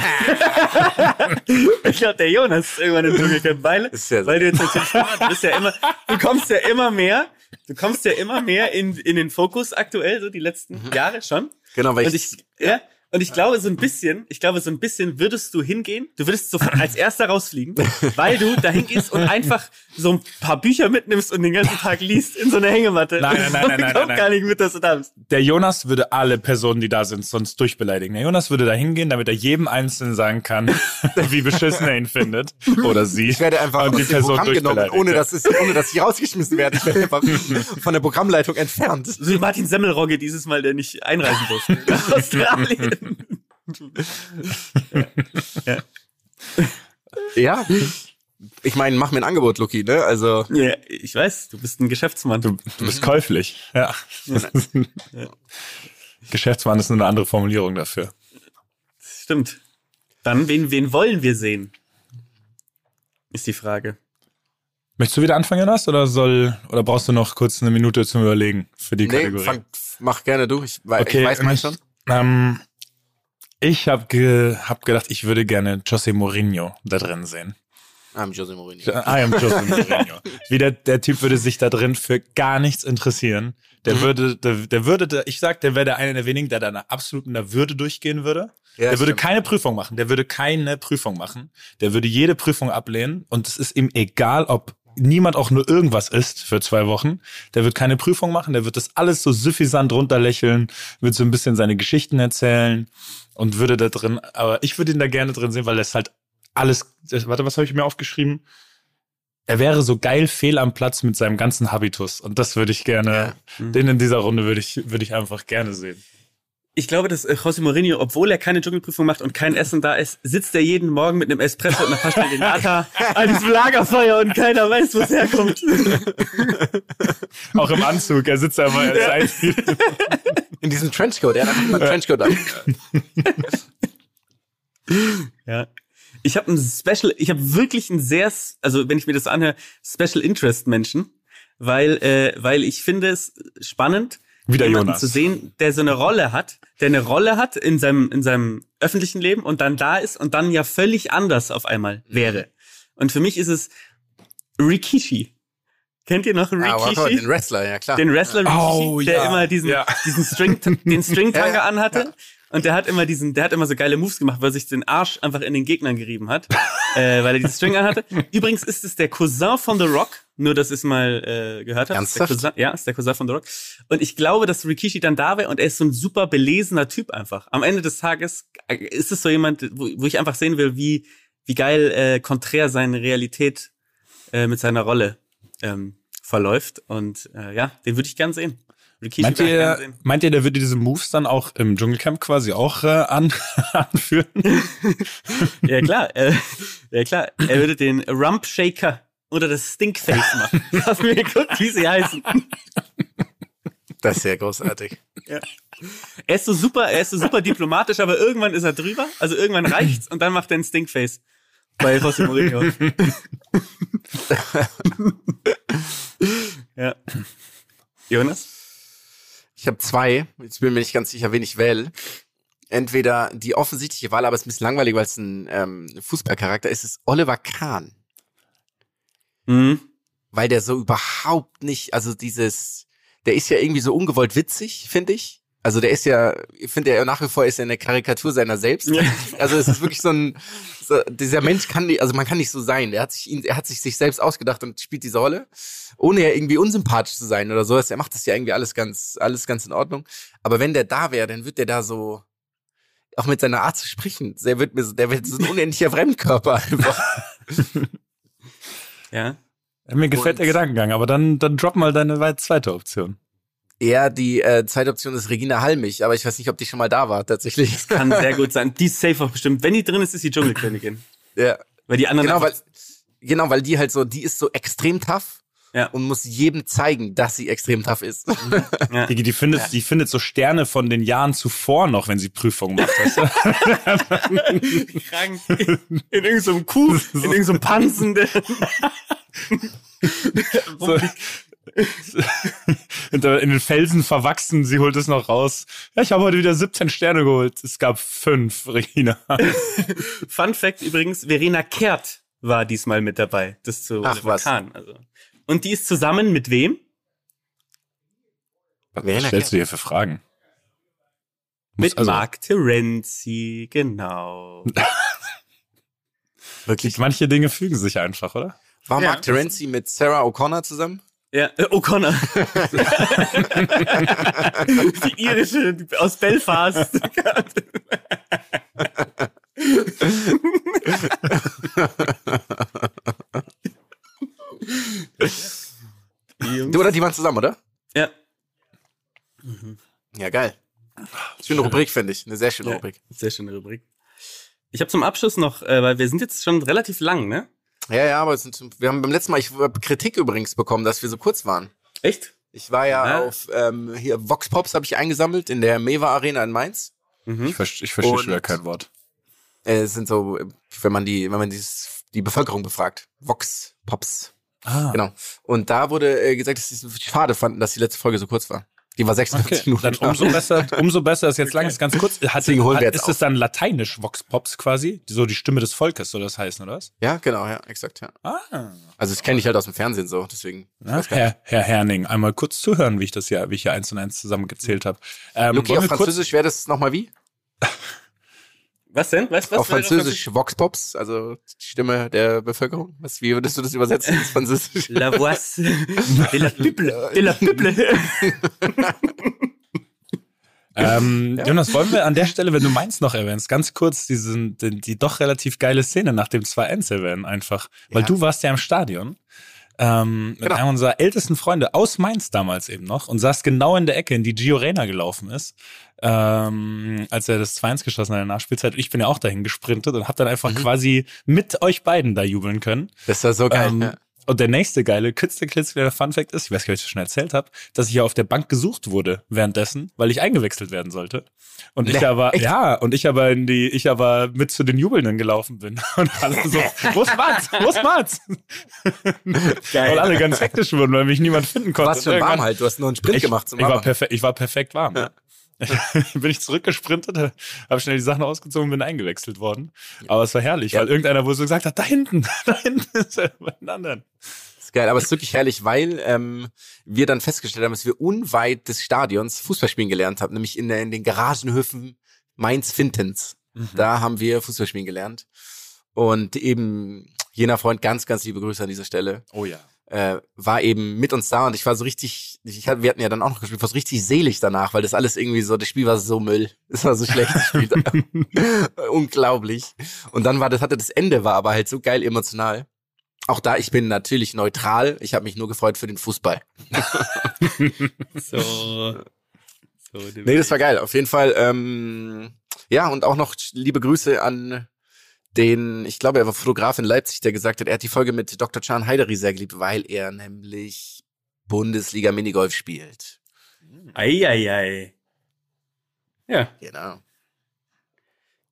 der, glaub, der Jonas ist irgendwann im Dschungelcamp, weil, Ist ja so. weil du jetzt natürlich du bist ja immer, du kommst ja immer mehr, du kommst ja immer mehr in, in den Fokus aktuell, so die letzten Jahre schon. Genau, weil ich, ich, ja, und ich glaube, so ein bisschen, ich glaube, so ein bisschen würdest du hingehen, du würdest sofort als erster rausfliegen, weil du dahin gehst und einfach so ein paar Bücher mitnimmst und den ganzen Tag liest in so einer Hängematte. Nein, nein, nein, nein, nein, nein. gar nicht mit, dass du da bist. Der Jonas würde alle Personen, die da sind, sonst durchbeleidigen. Der Jonas würde da hingehen, damit er jedem Einzelnen sagen kann, wie beschissen er ihn findet. Oder sie. ich werde einfach und die Person genommen, durchbeleidigt. ohne dass, es, ohne dass ich rausgeschmissen werde. Ich werde einfach von der Programmleitung entfernt. So wie Martin Semmelrogge dieses Mal, der nicht einreisen durfte. Australien. Ja. Ich meine, mach mir ein Angebot, Luki, ne? Also, ja, ich weiß, du bist ein Geschäftsmann. Du, du bist käuflich. Ja. Geschäftsmann ist nur eine andere Formulierung dafür. Stimmt. Dann, wen, wen wollen wir sehen? Ist die Frage. Möchtest du wieder anfangen, Jonas, oder soll, oder brauchst du noch kurz eine Minute zum Überlegen für die nee, Kategorie? fang, mach gerne du. Ich, Okay, ich weiß mein ich- schon. Ähm, ich habe ge, hab gedacht, ich würde gerne Jose Mourinho da drin sehen. I'm Jose Mourinho. I am Jose Mourinho. Wie der, der Typ würde sich da drin für gar nichts interessieren. Der Mhm. würde, der, der würde, ich sag, der wäre der eine der wenigen, der da einer absoluten der Würde durchgehen würde. Ja, der würde stimmt. keine Prüfung machen. Der würde keine Prüfung machen. Der würde jede Prüfung ablehnen und es ist ihm egal, ob niemand auch nur irgendwas isst für zwei Wochen. Der wird keine Prüfung machen. Der wird das alles so suffisant runterlächeln, wird so ein bisschen seine Geschichten erzählen und würde da drin, aber ich würde ihn da gerne drin sehen, weil das halt alles, warte, was habe ich mir aufgeschrieben? Er wäre so geil fehl am Platz mit seinem ganzen Habitus und das würde ich gerne, den in dieser Runde würde ich, würde ich einfach gerne sehen. Ich glaube, dass äh, José Mourinho, obwohl er keine Dschungelprüfung macht und kein Essen da ist, sitzt er jeden Morgen mit einem Espresso und einer Flasche Renata an diesem Lagerfeuer und keiner weiß, wo es herkommt. Auch im Anzug, er sitzt da immer als Einzige. In diesem Trenchcoat. Er hat einfach immer einen Trenchcoat an. Ja. Ich habe ein Special, ich habe wirklich ein sehr, also wenn ich mir das anhöre, Special Interest Menschen, weil äh, weil ich finde es spannend, Wieder jemanden Jonas. zu sehen, der so eine Rolle hat, der eine Rolle hat in seinem in seinem öffentlichen Leben und dann da ist und dann ja völlig anders auf einmal wäre. Und für mich ist es Rikishi. Kennt ihr noch Ah, Rikishi? den Wrestler, ja klar. den Wrestler Rikishi, Oh, der ja. immer diesen, Ja. diesen String, den Stringtanga Ja, ja. anhatte. Und der hat immer diesen, der hat immer so geile Moves gemacht, weil er sich den Arsch einfach in den Gegnern gerieben hat, äh, weil er diesen String anhatte. Übrigens ist es der Cousin von The Rock, nur dass ich es mal äh, gehört habe. Ist der Ernsthaft? Cousin, ja, ist der Cousin von The Rock. Und ich glaube, dass Rikishi dann da wäre und er ist so ein super belesener Typ einfach. Am Ende des Tages äh, ist es so jemand, wo, wo ich einfach sehen will, wie, wie geil äh, konträr seine Realität äh, mit seiner Rolle ähm, verläuft. Und äh, ja, den würde ich gern sehen. Rikishi Meint will ich gerne ihr, sehen. meint ihr, der würde diese Moves dann auch im Dschungelcamp quasi auch äh, an, anführen? Ja klar, äh, ja klar. Er würde den Rump Shaker oder das Stinkface machen. Hast mir geguckt, wie sie heißen. Das ist sehr großartig. Er ist so super, er ist so super diplomatisch, aber irgendwann ist er drüber. Also irgendwann reicht's und dann macht er ein Stinkface bei José Mourinho. ja. Jonas? Ich habe zwei. Jetzt bin ich mir nicht ganz sicher, wen ich wähle. Entweder die offensichtliche Wahl, aber es ist ein bisschen langweilig, weil es ein ähm, Fußballcharakter ist, ist Oliver Kahn. Mhm. Weil der so überhaupt nicht, also dieses, der ist ja irgendwie so ungewollt witzig, finde ich. Also der ist ja, ich finde ja nach wie vor ist er eine Karikatur seiner selbst. Ja. Also es ist wirklich so ein, so, dieser Mensch kann nicht, also man kann nicht so sein. Er hat sich ihn, er hat sich sich selbst ausgedacht und spielt diese Rolle, ohne ja irgendwie unsympathisch zu sein oder so. Er macht das ja irgendwie alles ganz, alles ganz in Ordnung. Aber wenn der da wäre, dann wird der da so, auch mit seiner Art zu sprechen, der wird mir so, der wird so ein unendlicher Fremdkörper einfach. Ja. Mir gefällt Und- der Gedankengang, aber dann, dann drop mal deine weit- zweite Option. Ja, die äh, zweite Option ist Regina Halmich, aber ich weiß nicht, ob die schon mal da war, tatsächlich. Kann sehr gut sein. Die ist safe auch bestimmt. Wenn die drin ist, ist die Dschungelkönigin. ja. Weil die anderen Genau, weil, genau, weil die halt so, die ist so extrem tough Ja. und muss jedem zeigen, dass sie extrem tough ist. ja. Die, die, findet, die findet so Sterne von den Jahren zuvor noch, wenn sie Prüfungen macht. Weißt du? krank. In irgendeinem Kuh, in irgendeinem Pansen. Der So. In den Felsen verwachsen, sie holt es noch raus. Ja, ich habe heute wieder 17 Sterne geholt. Es gab fünf, Regina. Fun Fact übrigens, Verena Kehrt war diesmal mit dabei. Das zu Ach, Oliver was. Kahn, also. Und die ist zusammen mit wem? Was Verena stellst du hier für Fragen? Mit also- Mark Terenzi, genau. Wirklich? Manche Dinge fügen sich einfach, oder? War Ja. Mark Terenzi mit Sarah O'Connor zusammen? Ja, äh, O'Connor. die irische die aus Belfast. Du oder die waren zusammen, oder? ja, Ja, geil. Schöne Rubrik, finde ich. Eine sehr schöne Ja. Rubrik. sehr schöne Rubrik. Ich habe zum Abschluss noch, äh, weil wir sind jetzt schon relativ lang, ne? Ja, ja, aber sind, wir haben beim letzten Mal ich Kritik übrigens bekommen, dass wir so kurz waren. Echt? Ich war ja Ja. auf ähm, hier Vox Pops habe ich eingesammelt in der Meva Arena in Mainz. Mhm. Ich, verstehe ich verstehe schon wieder kein Wort. Äh, es sind so, wenn man die, wenn man dieses, die Bevölkerung befragt, Vox Pops. Ah, Genau. Und da wurde äh, gesagt, dass sie es schade fanden, dass die letzte Folge so kurz war. Die war 46 Okay, Minuten. dann umso besser, umso besser ist jetzt lang, ist ganz kurz. Hat, Deswegen holen wir jetzt ist es dann lateinisch Vox Pops quasi? So die Stimme des Volkes soll das heißen, oder was? Ja, genau, ja, exakt, ja. Ah. Also das kenne ich halt aus dem Fernsehen so, deswegen. nicht. Herr, Herr Herning, einmal kurz zuhören, wie ich das hier, wie ich hier eins und eins zusammengezählt habe. Ähm, Luki, wollen auf Französisch wäre das nochmal wie? Was denn? Was, was auf wäre Französisch Vox Pops, also die Stimme der Bevölkerung. Was, wie würdest du das übersetzen ins Französisch? La voix de la peuple. De la peuple. Ähm, Jonas, wollen wir an der Stelle, wenn du meinst, noch erwähnst, ganz kurz diesen, die, die doch relativ geile Szene nach dem 2-1 erwähnen einfach. Weil Ja. du warst ja im Stadion. Ähm, mit Genau. einem unserer ältesten Freunde aus Mainz damals eben noch und saß genau in der Ecke, in die Gio Reyna gelaufen ist, ähm, als er das 2-1 geschossen hat in der Nachspielzeit. Ich bin ja auch dahin gesprintet und habe dann einfach quasi mit euch beiden da jubeln können. Das war so geil. Ähm, ja. Und der nächste geile, klitzeklitzekleine Funfact ist, ich weiß gar nicht, ob ich das schon erzählt habe, dass ich ja auf der Bank gesucht wurde währenddessen, weil ich eingewechselt werden sollte. Und ich aber, echt? ja, und ich aber in die, ich aber mit zu den Jubelnden gelaufen bin. Und alle so, wo ist Mats? Wo ist Mats? Geil. Und alle ganz hektisch wurden, weil mich niemand finden konnte. Warst schon Und warm halt, du hast nur einen Sprint ich, gemacht zum ich war perfekt, ich war perfekt warm. Ja. bin ich zurückgesprintet, habe schnell die Sachen ausgezogen bin eingewechselt worden. Aber es war herrlich, Ja. weil irgendeiner wohl so gesagt hat, da hinten, da hinten ist er bei den anderen. Das ist geil, aber es ist wirklich herrlich, weil ähm, wir dann festgestellt haben, dass wir unweit des Stadions Fußball spielen gelernt haben, nämlich in, der, in den Garagenhöfen Mainz-Fintens. Da haben wir Fußball spielen gelernt. Und eben jener Freund, ganz, ganz liebe Grüße an dieser Stelle, Oh ja. Äh, war eben mit uns da und ich war so richtig, ich hatte, wir hatten ja dann auch noch gespielt, war so richtig selig danach, weil das alles irgendwie so, das Spiel war so Müll. Es war so schlecht gespielt. Unglaublich. Und dann war das, hatte das Ende war aber halt so geil emotional. Auch da, ich bin natürlich neutral. Ich habe mich nur gefreut für den Fußball. So. so Nee, das war geil. Auf jeden Fall. Ähm, ja, und auch noch liebe Grüße an den, ich glaube, er war Fotograf in Leipzig, der gesagt hat, er hat die Folge mit Dr. Chan Heideri sehr geliebt, weil er nämlich Bundesliga Minigolf spielt. Eieiei. Ja. Genau.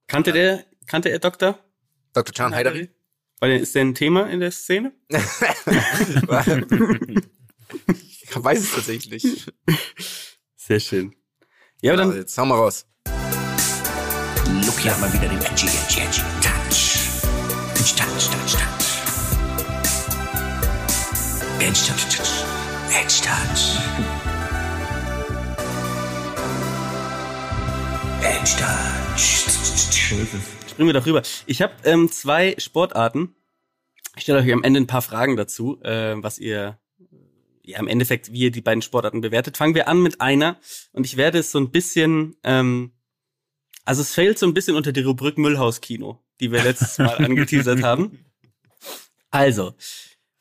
Kannte der, kannte er Doktor? Dr. Chan Heideri? Weil ist der ein Thema in der Szene? ich weiß es tatsächlich nicht. Sehr schön. Ja, aber Also dann, jetzt hau mal raus. Lucky hat mal wieder den edgy, edgy, edgy. Edgy Touch, Touch, Touch. Edgy Touch, Touch. Edgy Touch. Edgy Touch. springen wir doch rüber. Ich habe ähm, zwei Sportarten. Ich stelle euch am Ende ein paar Fragen dazu, äh, was ihr ja im Endeffekt, wie ihr die beiden Sportarten bewertet. Fangen wir an mit einer und ich werde es so ein bisschen, ähm, also es fällt so ein bisschen unter die Rubrik Müllhaus-Kino, die wir letztes Mal angeteasert haben. Also,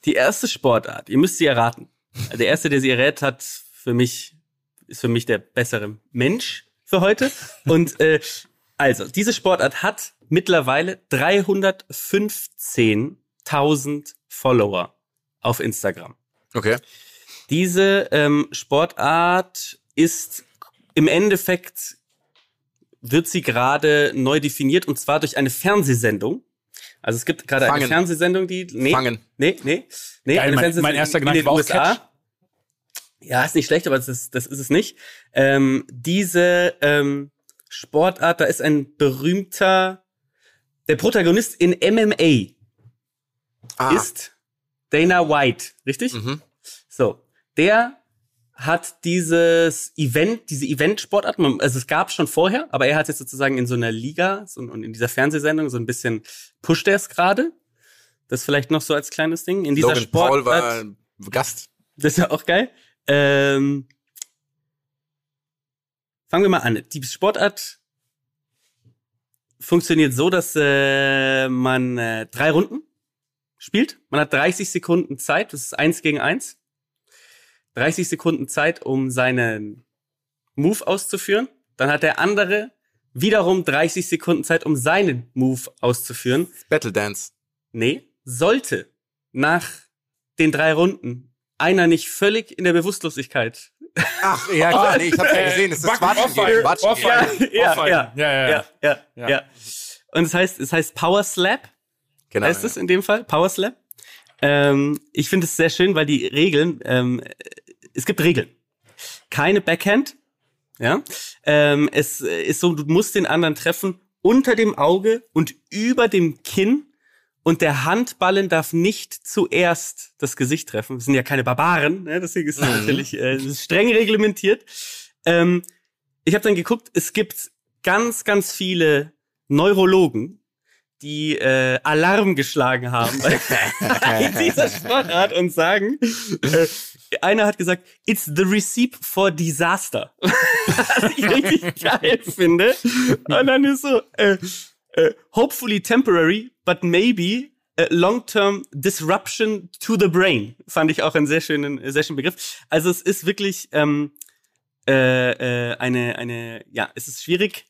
die erste Sportart, ihr müsst sie erraten. Der erste, der sie errät hat, für mich, ist für mich der bessere Mensch für heute. Und äh, also, diese Sportart hat mittlerweile 315.000 Follower auf Instagram. Okay. Diese ähm, Sportart ist im Endeffekt wird sie gerade neu definiert und zwar durch eine Fernsehsendung. Also es gibt gerade eine. Fernsehsendung, die nee, Fangen. nee, nee, nee, Geil, eine mein- mein erster in Gedanke den war USA. Catch. Ja, ist nicht schlecht, aber das ist, das ist es nicht. Ähm, diese ähm, Sportart, da ist ein berühmter, der Protagonist in MMA Ah, ist Dana White, richtig? mhm. So, der hat dieses Event, diese Event-Sportart, also es gab schon vorher, aber er hat jetzt sozusagen in so einer Liga so, und in dieser Fernsehsendung so ein bisschen pusht er es gerade. Das vielleicht noch so als kleines Ding. In dieser Logan Paul Sportart, war Gast. das ist ja auch geil. Ähm, fangen wir mal an. Die Sportart funktioniert so, dass äh, man äh, drei Runden spielt. Man hat 30 Sekunden Zeit. Das ist eins gegen eins. 30 Sekunden Zeit, um seinen Move auszuführen. Dann hat der andere wiederum 30 Sekunden Zeit, um seinen Move auszuführen. Battle Dance. Nee, sollte nach den drei Runden einer nicht völlig in der Bewusstlosigkeit. Ach, ja klar, nee, ich hab's ja gesehen. Es ist Watschen gegen Watschen. Ja, ja, ja, ja, ja, ja, Ja. ja. Und es heißt, es heißt Power Slap, Genau. heißt es in dem Fall, Power Slap. Ähm, ich finde es sehr schön, weil die Regeln, ähm, es gibt Regeln. Keine Backhand, ja. Ähm, es ist so, du musst den anderen treffen unter dem Auge und über dem Kinn und der Handballen darf nicht zuerst das Gesicht treffen. Wir sind ja keine Barbaren, ne? deswegen ist es natürlich äh, ist streng reglementiert. Ähm, ich habe dann geguckt, es gibt ganz, ganz viele Neurologen, die äh, Alarm geschlagen haben bei dieser Sportart und sagen, äh, einer hat gesagt, it's the receipt for disaster. Was ich richtig geil finde. Und dann ist so, äh, äh, hopefully temporary, but maybe long-term disruption to the brain. Fand ich auch einen sehr schönen, sehr schönen Begriff. Also es ist wirklich ähm, äh, äh, eine, eine, ja, es ist schwierig,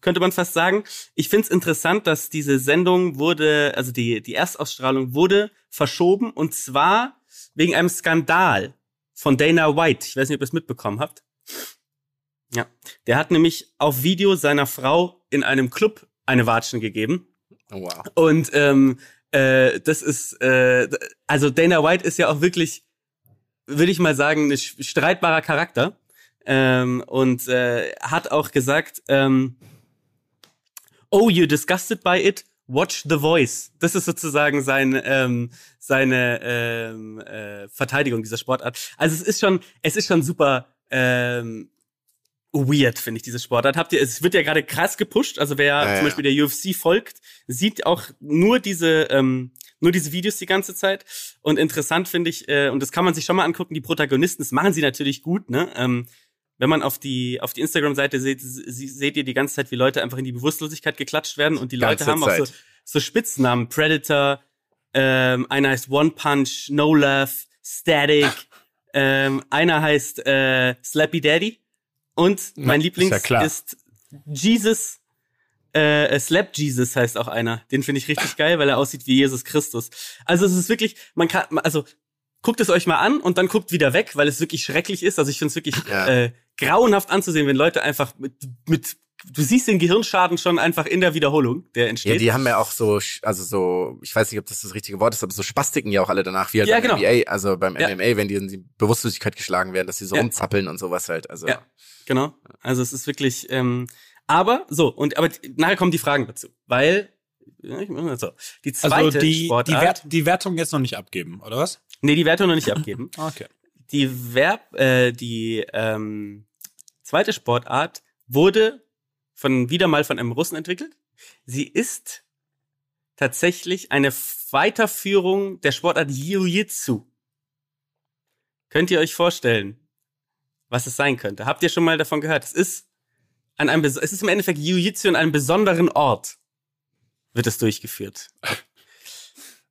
könnte man fast sagen. Ich finde es interessant, dass diese Sendung wurde, also die, die Erstausstrahlung wurde verschoben und zwar wegen einem Skandal von Dana White. Ich weiß nicht, ob ihr es mitbekommen habt. Ja, der hat nämlich auf Video seiner Frau in einem Club eine Watschen gegeben. Oh, wow. Und ähm, äh, das ist, äh, also Dana White ist ja auch wirklich, würde ich mal sagen, ein streitbarer Charakter. Ähm, und äh, hat auch gesagt, ähm, oh, you're disgusted by it? Watch The Voice. Das ist sozusagen sein, ähm, seine ähm, äh, Verteidigung dieser Sportart. Also es ist schon, es ist schon super ähm, weird, finde ich, diese Sportart. Habt ihr, es wird ja gerade krass gepusht. Also wer Ja, zum. Beispiel der UFC folgt, sieht auch nur diese, ähm, nur diese Videos die ganze Zeit. Und interessant finde ich, äh, und das kann man sich schon mal angucken, die Protagonisten, das machen sie natürlich gut, ne? Ähm, wenn man auf die auf die Instagram-Seite seht, seht ihr die ganze Zeit, wie Leute einfach in die Bewusstlosigkeit geklatscht werden und die Leute Ganze haben auch so, Zeit. so Spitznamen, Predator, ähm, einer heißt One Punch, No Love, Static, ähm, einer heißt äh, Slappy Daddy und mein ist Lieblings ja klar. ist Jesus. Äh, äh, Slap Jesus heißt auch einer. Den finde ich richtig geil, weil er aussieht wie Jesus Christus. Also es ist wirklich, man kann, also guckt es euch mal an und dann guckt wieder weg, weil es wirklich schrecklich ist. Also ich finde es wirklich Ja. äh, grauenhaft anzusehen, wenn Leute einfach mit, mit, du siehst den Gehirnschaden schon einfach in der Wiederholung, der Ja, entsteht. die haben ja auch so, also so, ich weiß nicht, ob das das richtige Wort ist, aber so Spastiken ja auch alle danach, wie halt Ja, beim genau. NBA, also beim Ja. MMA, wenn die in die Bewusstlosigkeit geschlagen werden, dass sie so Ja. rumzappeln und sowas halt. Also Ja. Genau. Also es ist wirklich, ähm, aber so, und aber die- nachher kommen die Fragen dazu. Weil, ja, ich- so, die zweite Also die, die, Sportart, Wert, die Wertung jetzt noch nicht abgeben, oder was? Nee, die Wertung noch nicht abgeben. Okay. Die Verb, äh, die ähm, zweite Sportart wurde von wieder mal von einem Russen entwickelt. Sie ist tatsächlich eine Weiterführung der Sportart Jiu-Jitsu. Könnt ihr euch vorstellen, was es sein könnte? Habt ihr schon mal davon gehört? Es ist an einem, es ist im Endeffekt Jiu-Jitsu an einem besonderen Ort wird es durchgeführt.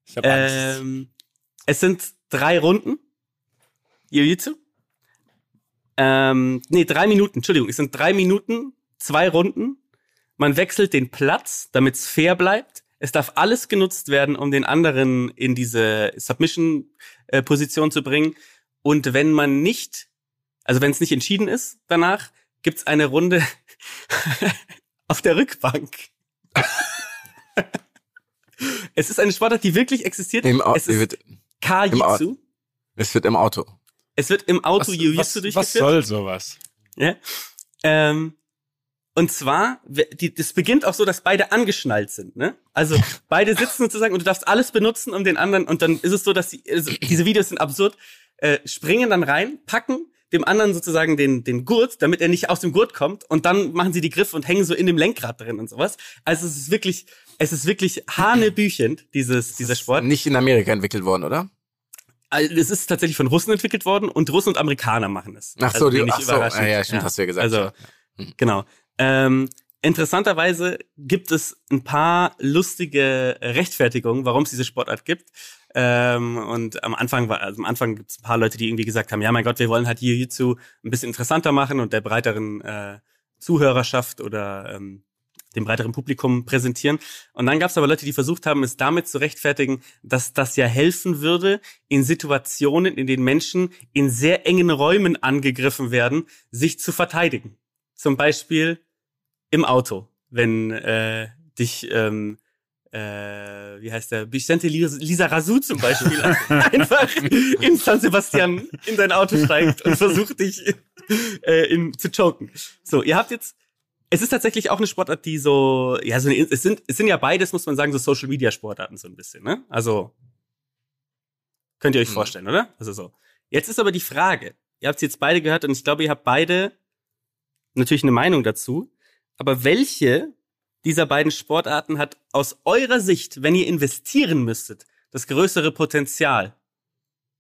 Ich hab Angst. Ähm, es sind drei Runden. Jiu-Jitsu. Ähm, nee, drei Minuten, Entschuldigung. Es sind drei Minuten, zwei Runden. Man wechselt den Platz, damit es fair bleibt. Es darf alles genutzt werden, um den anderen in diese Submission-Position zu bringen. Und wenn man nicht, also wenn es nicht entschieden ist danach, gibt's eine Runde auf der Rückbank. es ist eine Sportart, die wirklich existiert. im, es ist Kajitsu. es wird im Auto. Es wird im Auto was, Jiu-Jitsu was, durchgeführt. was soll sowas? Ja. Ähm, und zwar, die, das beginnt auch so, dass beide angeschnallt sind. Ne? Also beide sitzen sozusagen und du darfst alles benutzen, um den anderen. Und dann ist es so, dass die, also, diese Videos sind absurd. Äh, springen dann rein, packen dem anderen sozusagen den, den Gurt, damit er nicht aus dem Gurt kommt. Und dann machen sie die Griffe und hängen so in dem Lenkrad drin und sowas. Also es ist wirklich, es ist wirklich hanebüchend, dieses, dieser Sport. Nicht in Amerika entwickelt worden, oder? Also, Es ist tatsächlich von Russen entwickelt worden und Russen und Amerikaner machen es. Ach so, die, wenig ach so, ah, ja, stimmt, hast du ja gesagt. Also, Mhm. genau. Ähm, interessanterweise gibt es ein paar lustige Rechtfertigungen, warum es diese Sportart gibt. Ähm, und am Anfang war, also am Anfang gibt es ein paar Leute, die irgendwie gesagt haben, ja mein Gott, wir wollen halt Jiu-Jitsu ein bisschen interessanter machen und der breiteren äh, Zuhörerschaft oder ähm, dem breiteren Publikum präsentieren. Und dann gab es aber Leute, die versucht haben, es damit zu rechtfertigen, dass das ja helfen würde, in Situationen, in denen Menschen in sehr engen Räumen angegriffen werden, sich zu verteidigen. Zum Beispiel im Auto, wenn äh, dich, ähm, äh, wie heißt der, Vicente Lis- Lisa Razou zum Beispiel einfach in San Sebastian in dein Auto steigt und versucht dich äh, in, zu choken. So, ihr habt jetzt es ist tatsächlich auch eine Sportart, die so, ja, so eine, es sind, es sind ja beides, muss man sagen, so Social Media Sportarten so ein bisschen, ne? Also, könnt ihr euch Mhm. vorstellen, oder? Also so. Jetzt ist aber die Frage, ihr habt es jetzt beide gehört und ich glaube, ihr habt beide natürlich eine Meinung dazu, aber welche dieser beiden Sportarten hat aus eurer Sicht, wenn ihr investieren müsstet, das größere Potenzial?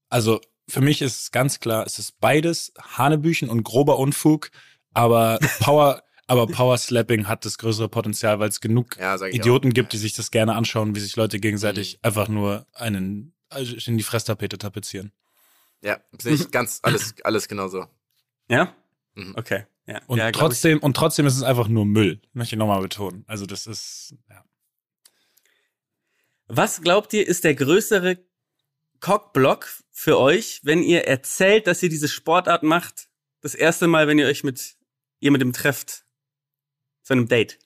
Also für mich ist es ganz klar, es ist beides Hanebüchen und grober Unfug, aber Power, aber Power Slapping hat das größere Potenzial, weil es genug Ja, Idioten auch. gibt, die sich das gerne anschauen, wie sich Leute gegenseitig Mhm. einfach nur einen also in die Fresstapete tapezieren. Ja, sehe ich ganz alles, alles genauso. Ja? Mhm. Okay. Ja. Und ja, trotzdem, und trotzdem ist es einfach nur Müll. Möchte ich nochmal betonen. Also das ist, ja. Was glaubt ihr, ist der größere Cockblock für euch, wenn ihr erzählt, dass ihr diese Sportart macht? Das erste Mal, wenn ihr euch mit jemandem trefft. Zu einem Date.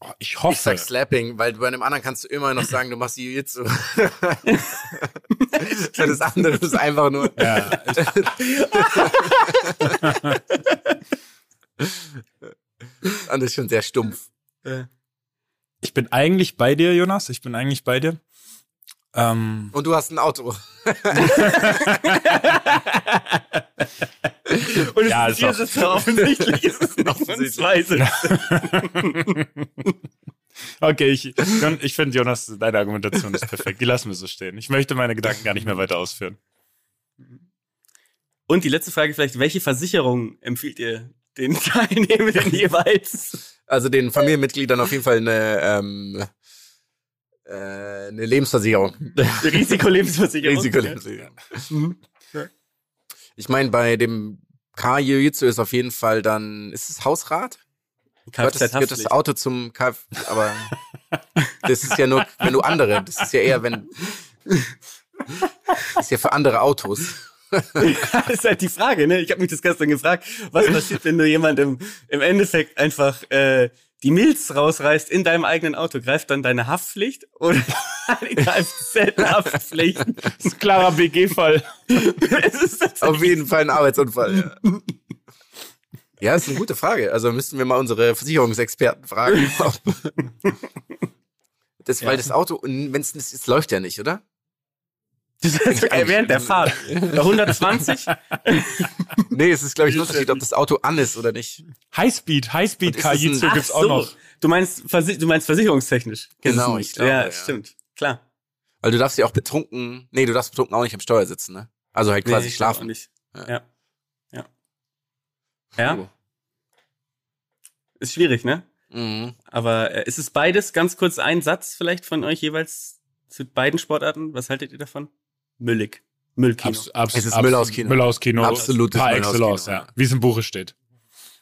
Oh, ich Ich hoffe. sag Slapping, weil bei einem anderen kannst du immer noch sagen, du machst Jiu-Jitsu. Für das andere ist einfach nur. ja, Das andere ist schon sehr stumpf. ich bin eigentlich bei dir, Jonas. Ich bin eigentlich bei dir. Ähm, Und du hast ein Auto. Und es Ja, ist ist hier ist es offensichtlich, ist es noch zwei okay, ich, ich finde, Jonas, deine Argumentation ist perfekt. Die lassen wir so stehen. Ich möchte meine Gedanken gar nicht mehr weiter ausführen. Und die letzte Frage vielleicht, welche Versicherung empfiehlt ihr den Teilnehmenden jeweils? Also den Familienmitgliedern auf jeden Fall eine, ähm, Äh, eine Lebensversicherung. Risikolebensversicherung. Risikolebensversicherung. Ich meine, bei dem Car Jiu-Jitsu ist auf jeden Fall dann, ist es Hausrat? Gehört das, gehört das. Auto zum Kf, aber das ist ja nur, wenn du andere, das ist ja eher, wenn, das ist ja für andere Autos. das ist halt die Frage, ne? Ich habe mich das gestern gefragt, was passiert, wenn du jemandem im Endeffekt einfach äh, die Milz rausreißt in deinem eigenen Auto? Greift dann deine Haftpflicht oder die Kfz-Haftpflicht? Das ist ein klarer BG-Fall. Auf jeden Fall ein Arbeitsunfall. Ja. Ja, ist eine gute Frage. Also müssten wir mal unsere Versicherungsexperten fragen. Das, weil das Auto, wenn es es läuft ja nicht, oder? Das ist sogar während der Fahrt. Bei 120? Nee, es ist, glaube ich, ein Unterschied, ob das Auto an ist oder nicht. Highspeed, Highspeed Kajitsu gibt's auch noch. Du meinst, Versi du meinst versicherungstechnisch. Genau, ich glaube, Ja, ja. stimmt. Klar. Weil du darfst ja auch betrunken, nee, du darfst betrunken auch nicht am Steuer sitzen, ne? Also halt quasi Nee, schlafen. Nicht. Ja. Ja. Ja. Ja, ist schwierig, ne? Mhm. Aber äh, ist es beides? Ganz kurz ein Satz vielleicht von euch jeweils zu beiden Sportarten. Was haltet ihr davon? Müllig. Müllkino. Abs, abs, Es ist abs- Müll aus Kino. Müll aus Kino. Absolutes Par Müll aus excellence, Kino, ja. ja. Wie es im Buche steht.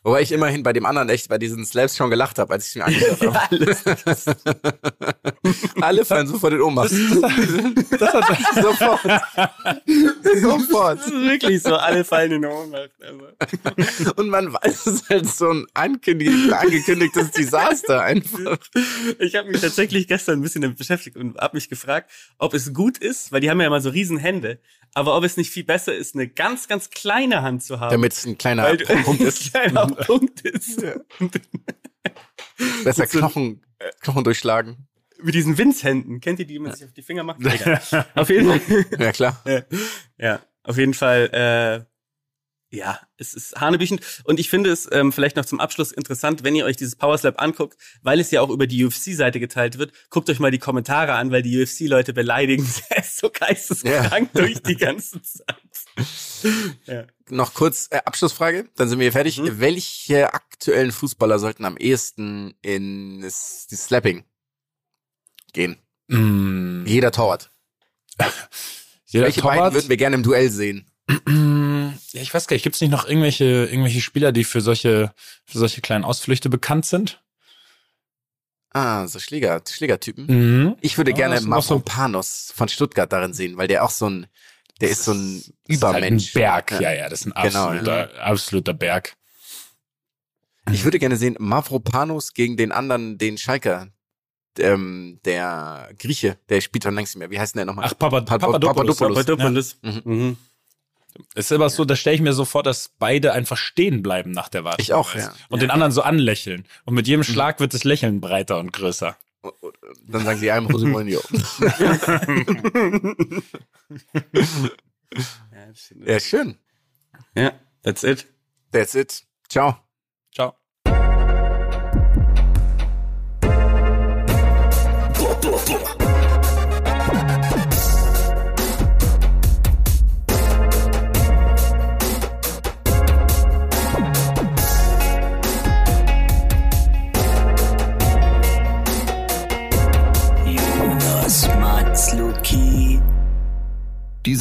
Wobei ich immerhin bei dem anderen echt bei diesen Slaps schon gelacht habe, als ich es mir angeschaut habe. Alles. Alle fallen so vor den Ohnmacht. Das hat, Sofort. Sofort. Das ist wirklich so, alle fallen in Ohnmacht. Also. Und man weiß, es ist halt so ein angekündigt, angekündigtes Desaster einfach. Ich habe mich tatsächlich gestern ein bisschen damit beschäftigt und habe mich gefragt, ob es gut ist, weil die haben ja immer so riesen Hände, aber ob es nicht viel besser ist, eine ganz, ganz kleine Hand zu haben. Damit es ein kleiner weil Punkt ist. ein kleiner Punkt ist. Besser Knochen, Knochen durchschlagen. Mit diesen Winzhänden. Kennt ihr die, die man sich auf die Finger macht? Egal. auf jeden Fall. Ja, klar. Ja, auf jeden Fall, äh, ja, es ist hanebüchend. Und ich finde es ähm, vielleicht noch zum Abschluss interessant, wenn ihr euch dieses Power Slap anguckt, weil es ja auch über die UFC-Seite geteilt wird. Guckt euch mal die Kommentare an, weil die UFC-Leute beleidigen es so geisteskrank durch die ganze Zeit. Ja. Noch kurz äh, Abschlussfrage, dann sind wir hier fertig. Mhm. Welche aktuellen Fußballer sollten am ehesten in das, die Slapping gehen? mm, Jeder Torwart. jeder Welche beiden Torwart, würden wir gerne im Duell sehen? ja, ich weiß gar nicht, gibt's nicht noch irgendwelche, irgendwelche Spieler, die für solche, für solche kleinen Ausflüchte bekannt sind? Ah, so Schläger, Schlägertypen. Mhm. Ich würde Ja, gerne das ist noch so- Mavropanos von Stuttgart darin sehen, weil der auch so ein, der ist so ein halt Übermensch. ein Berg, ja, ja, das ist ein Genau, absoluter, absoluter Berg. Ich würde gerne sehen, Mavropanos gegen den anderen, den Schalker, ähm, der Grieche, der spielt schon längst nicht mehr. Wie heißt denn der nochmal? Ach, Papa, Pa- Papadopoulos. Papadopoulos. Papadopoulos. Ja. Mhm. Mhm. Es ist aber so, da stelle ich mir so vor, dass beide einfach stehen bleiben nach der Warte. Ich auch, ja. Und den anderen so anlächeln. Und mit jedem Schlag wird das Lächeln breiter und größer. Dann sagen sie einem José Mourinho. Ja, ja, schön. ja, that's it. That's it. Ciao.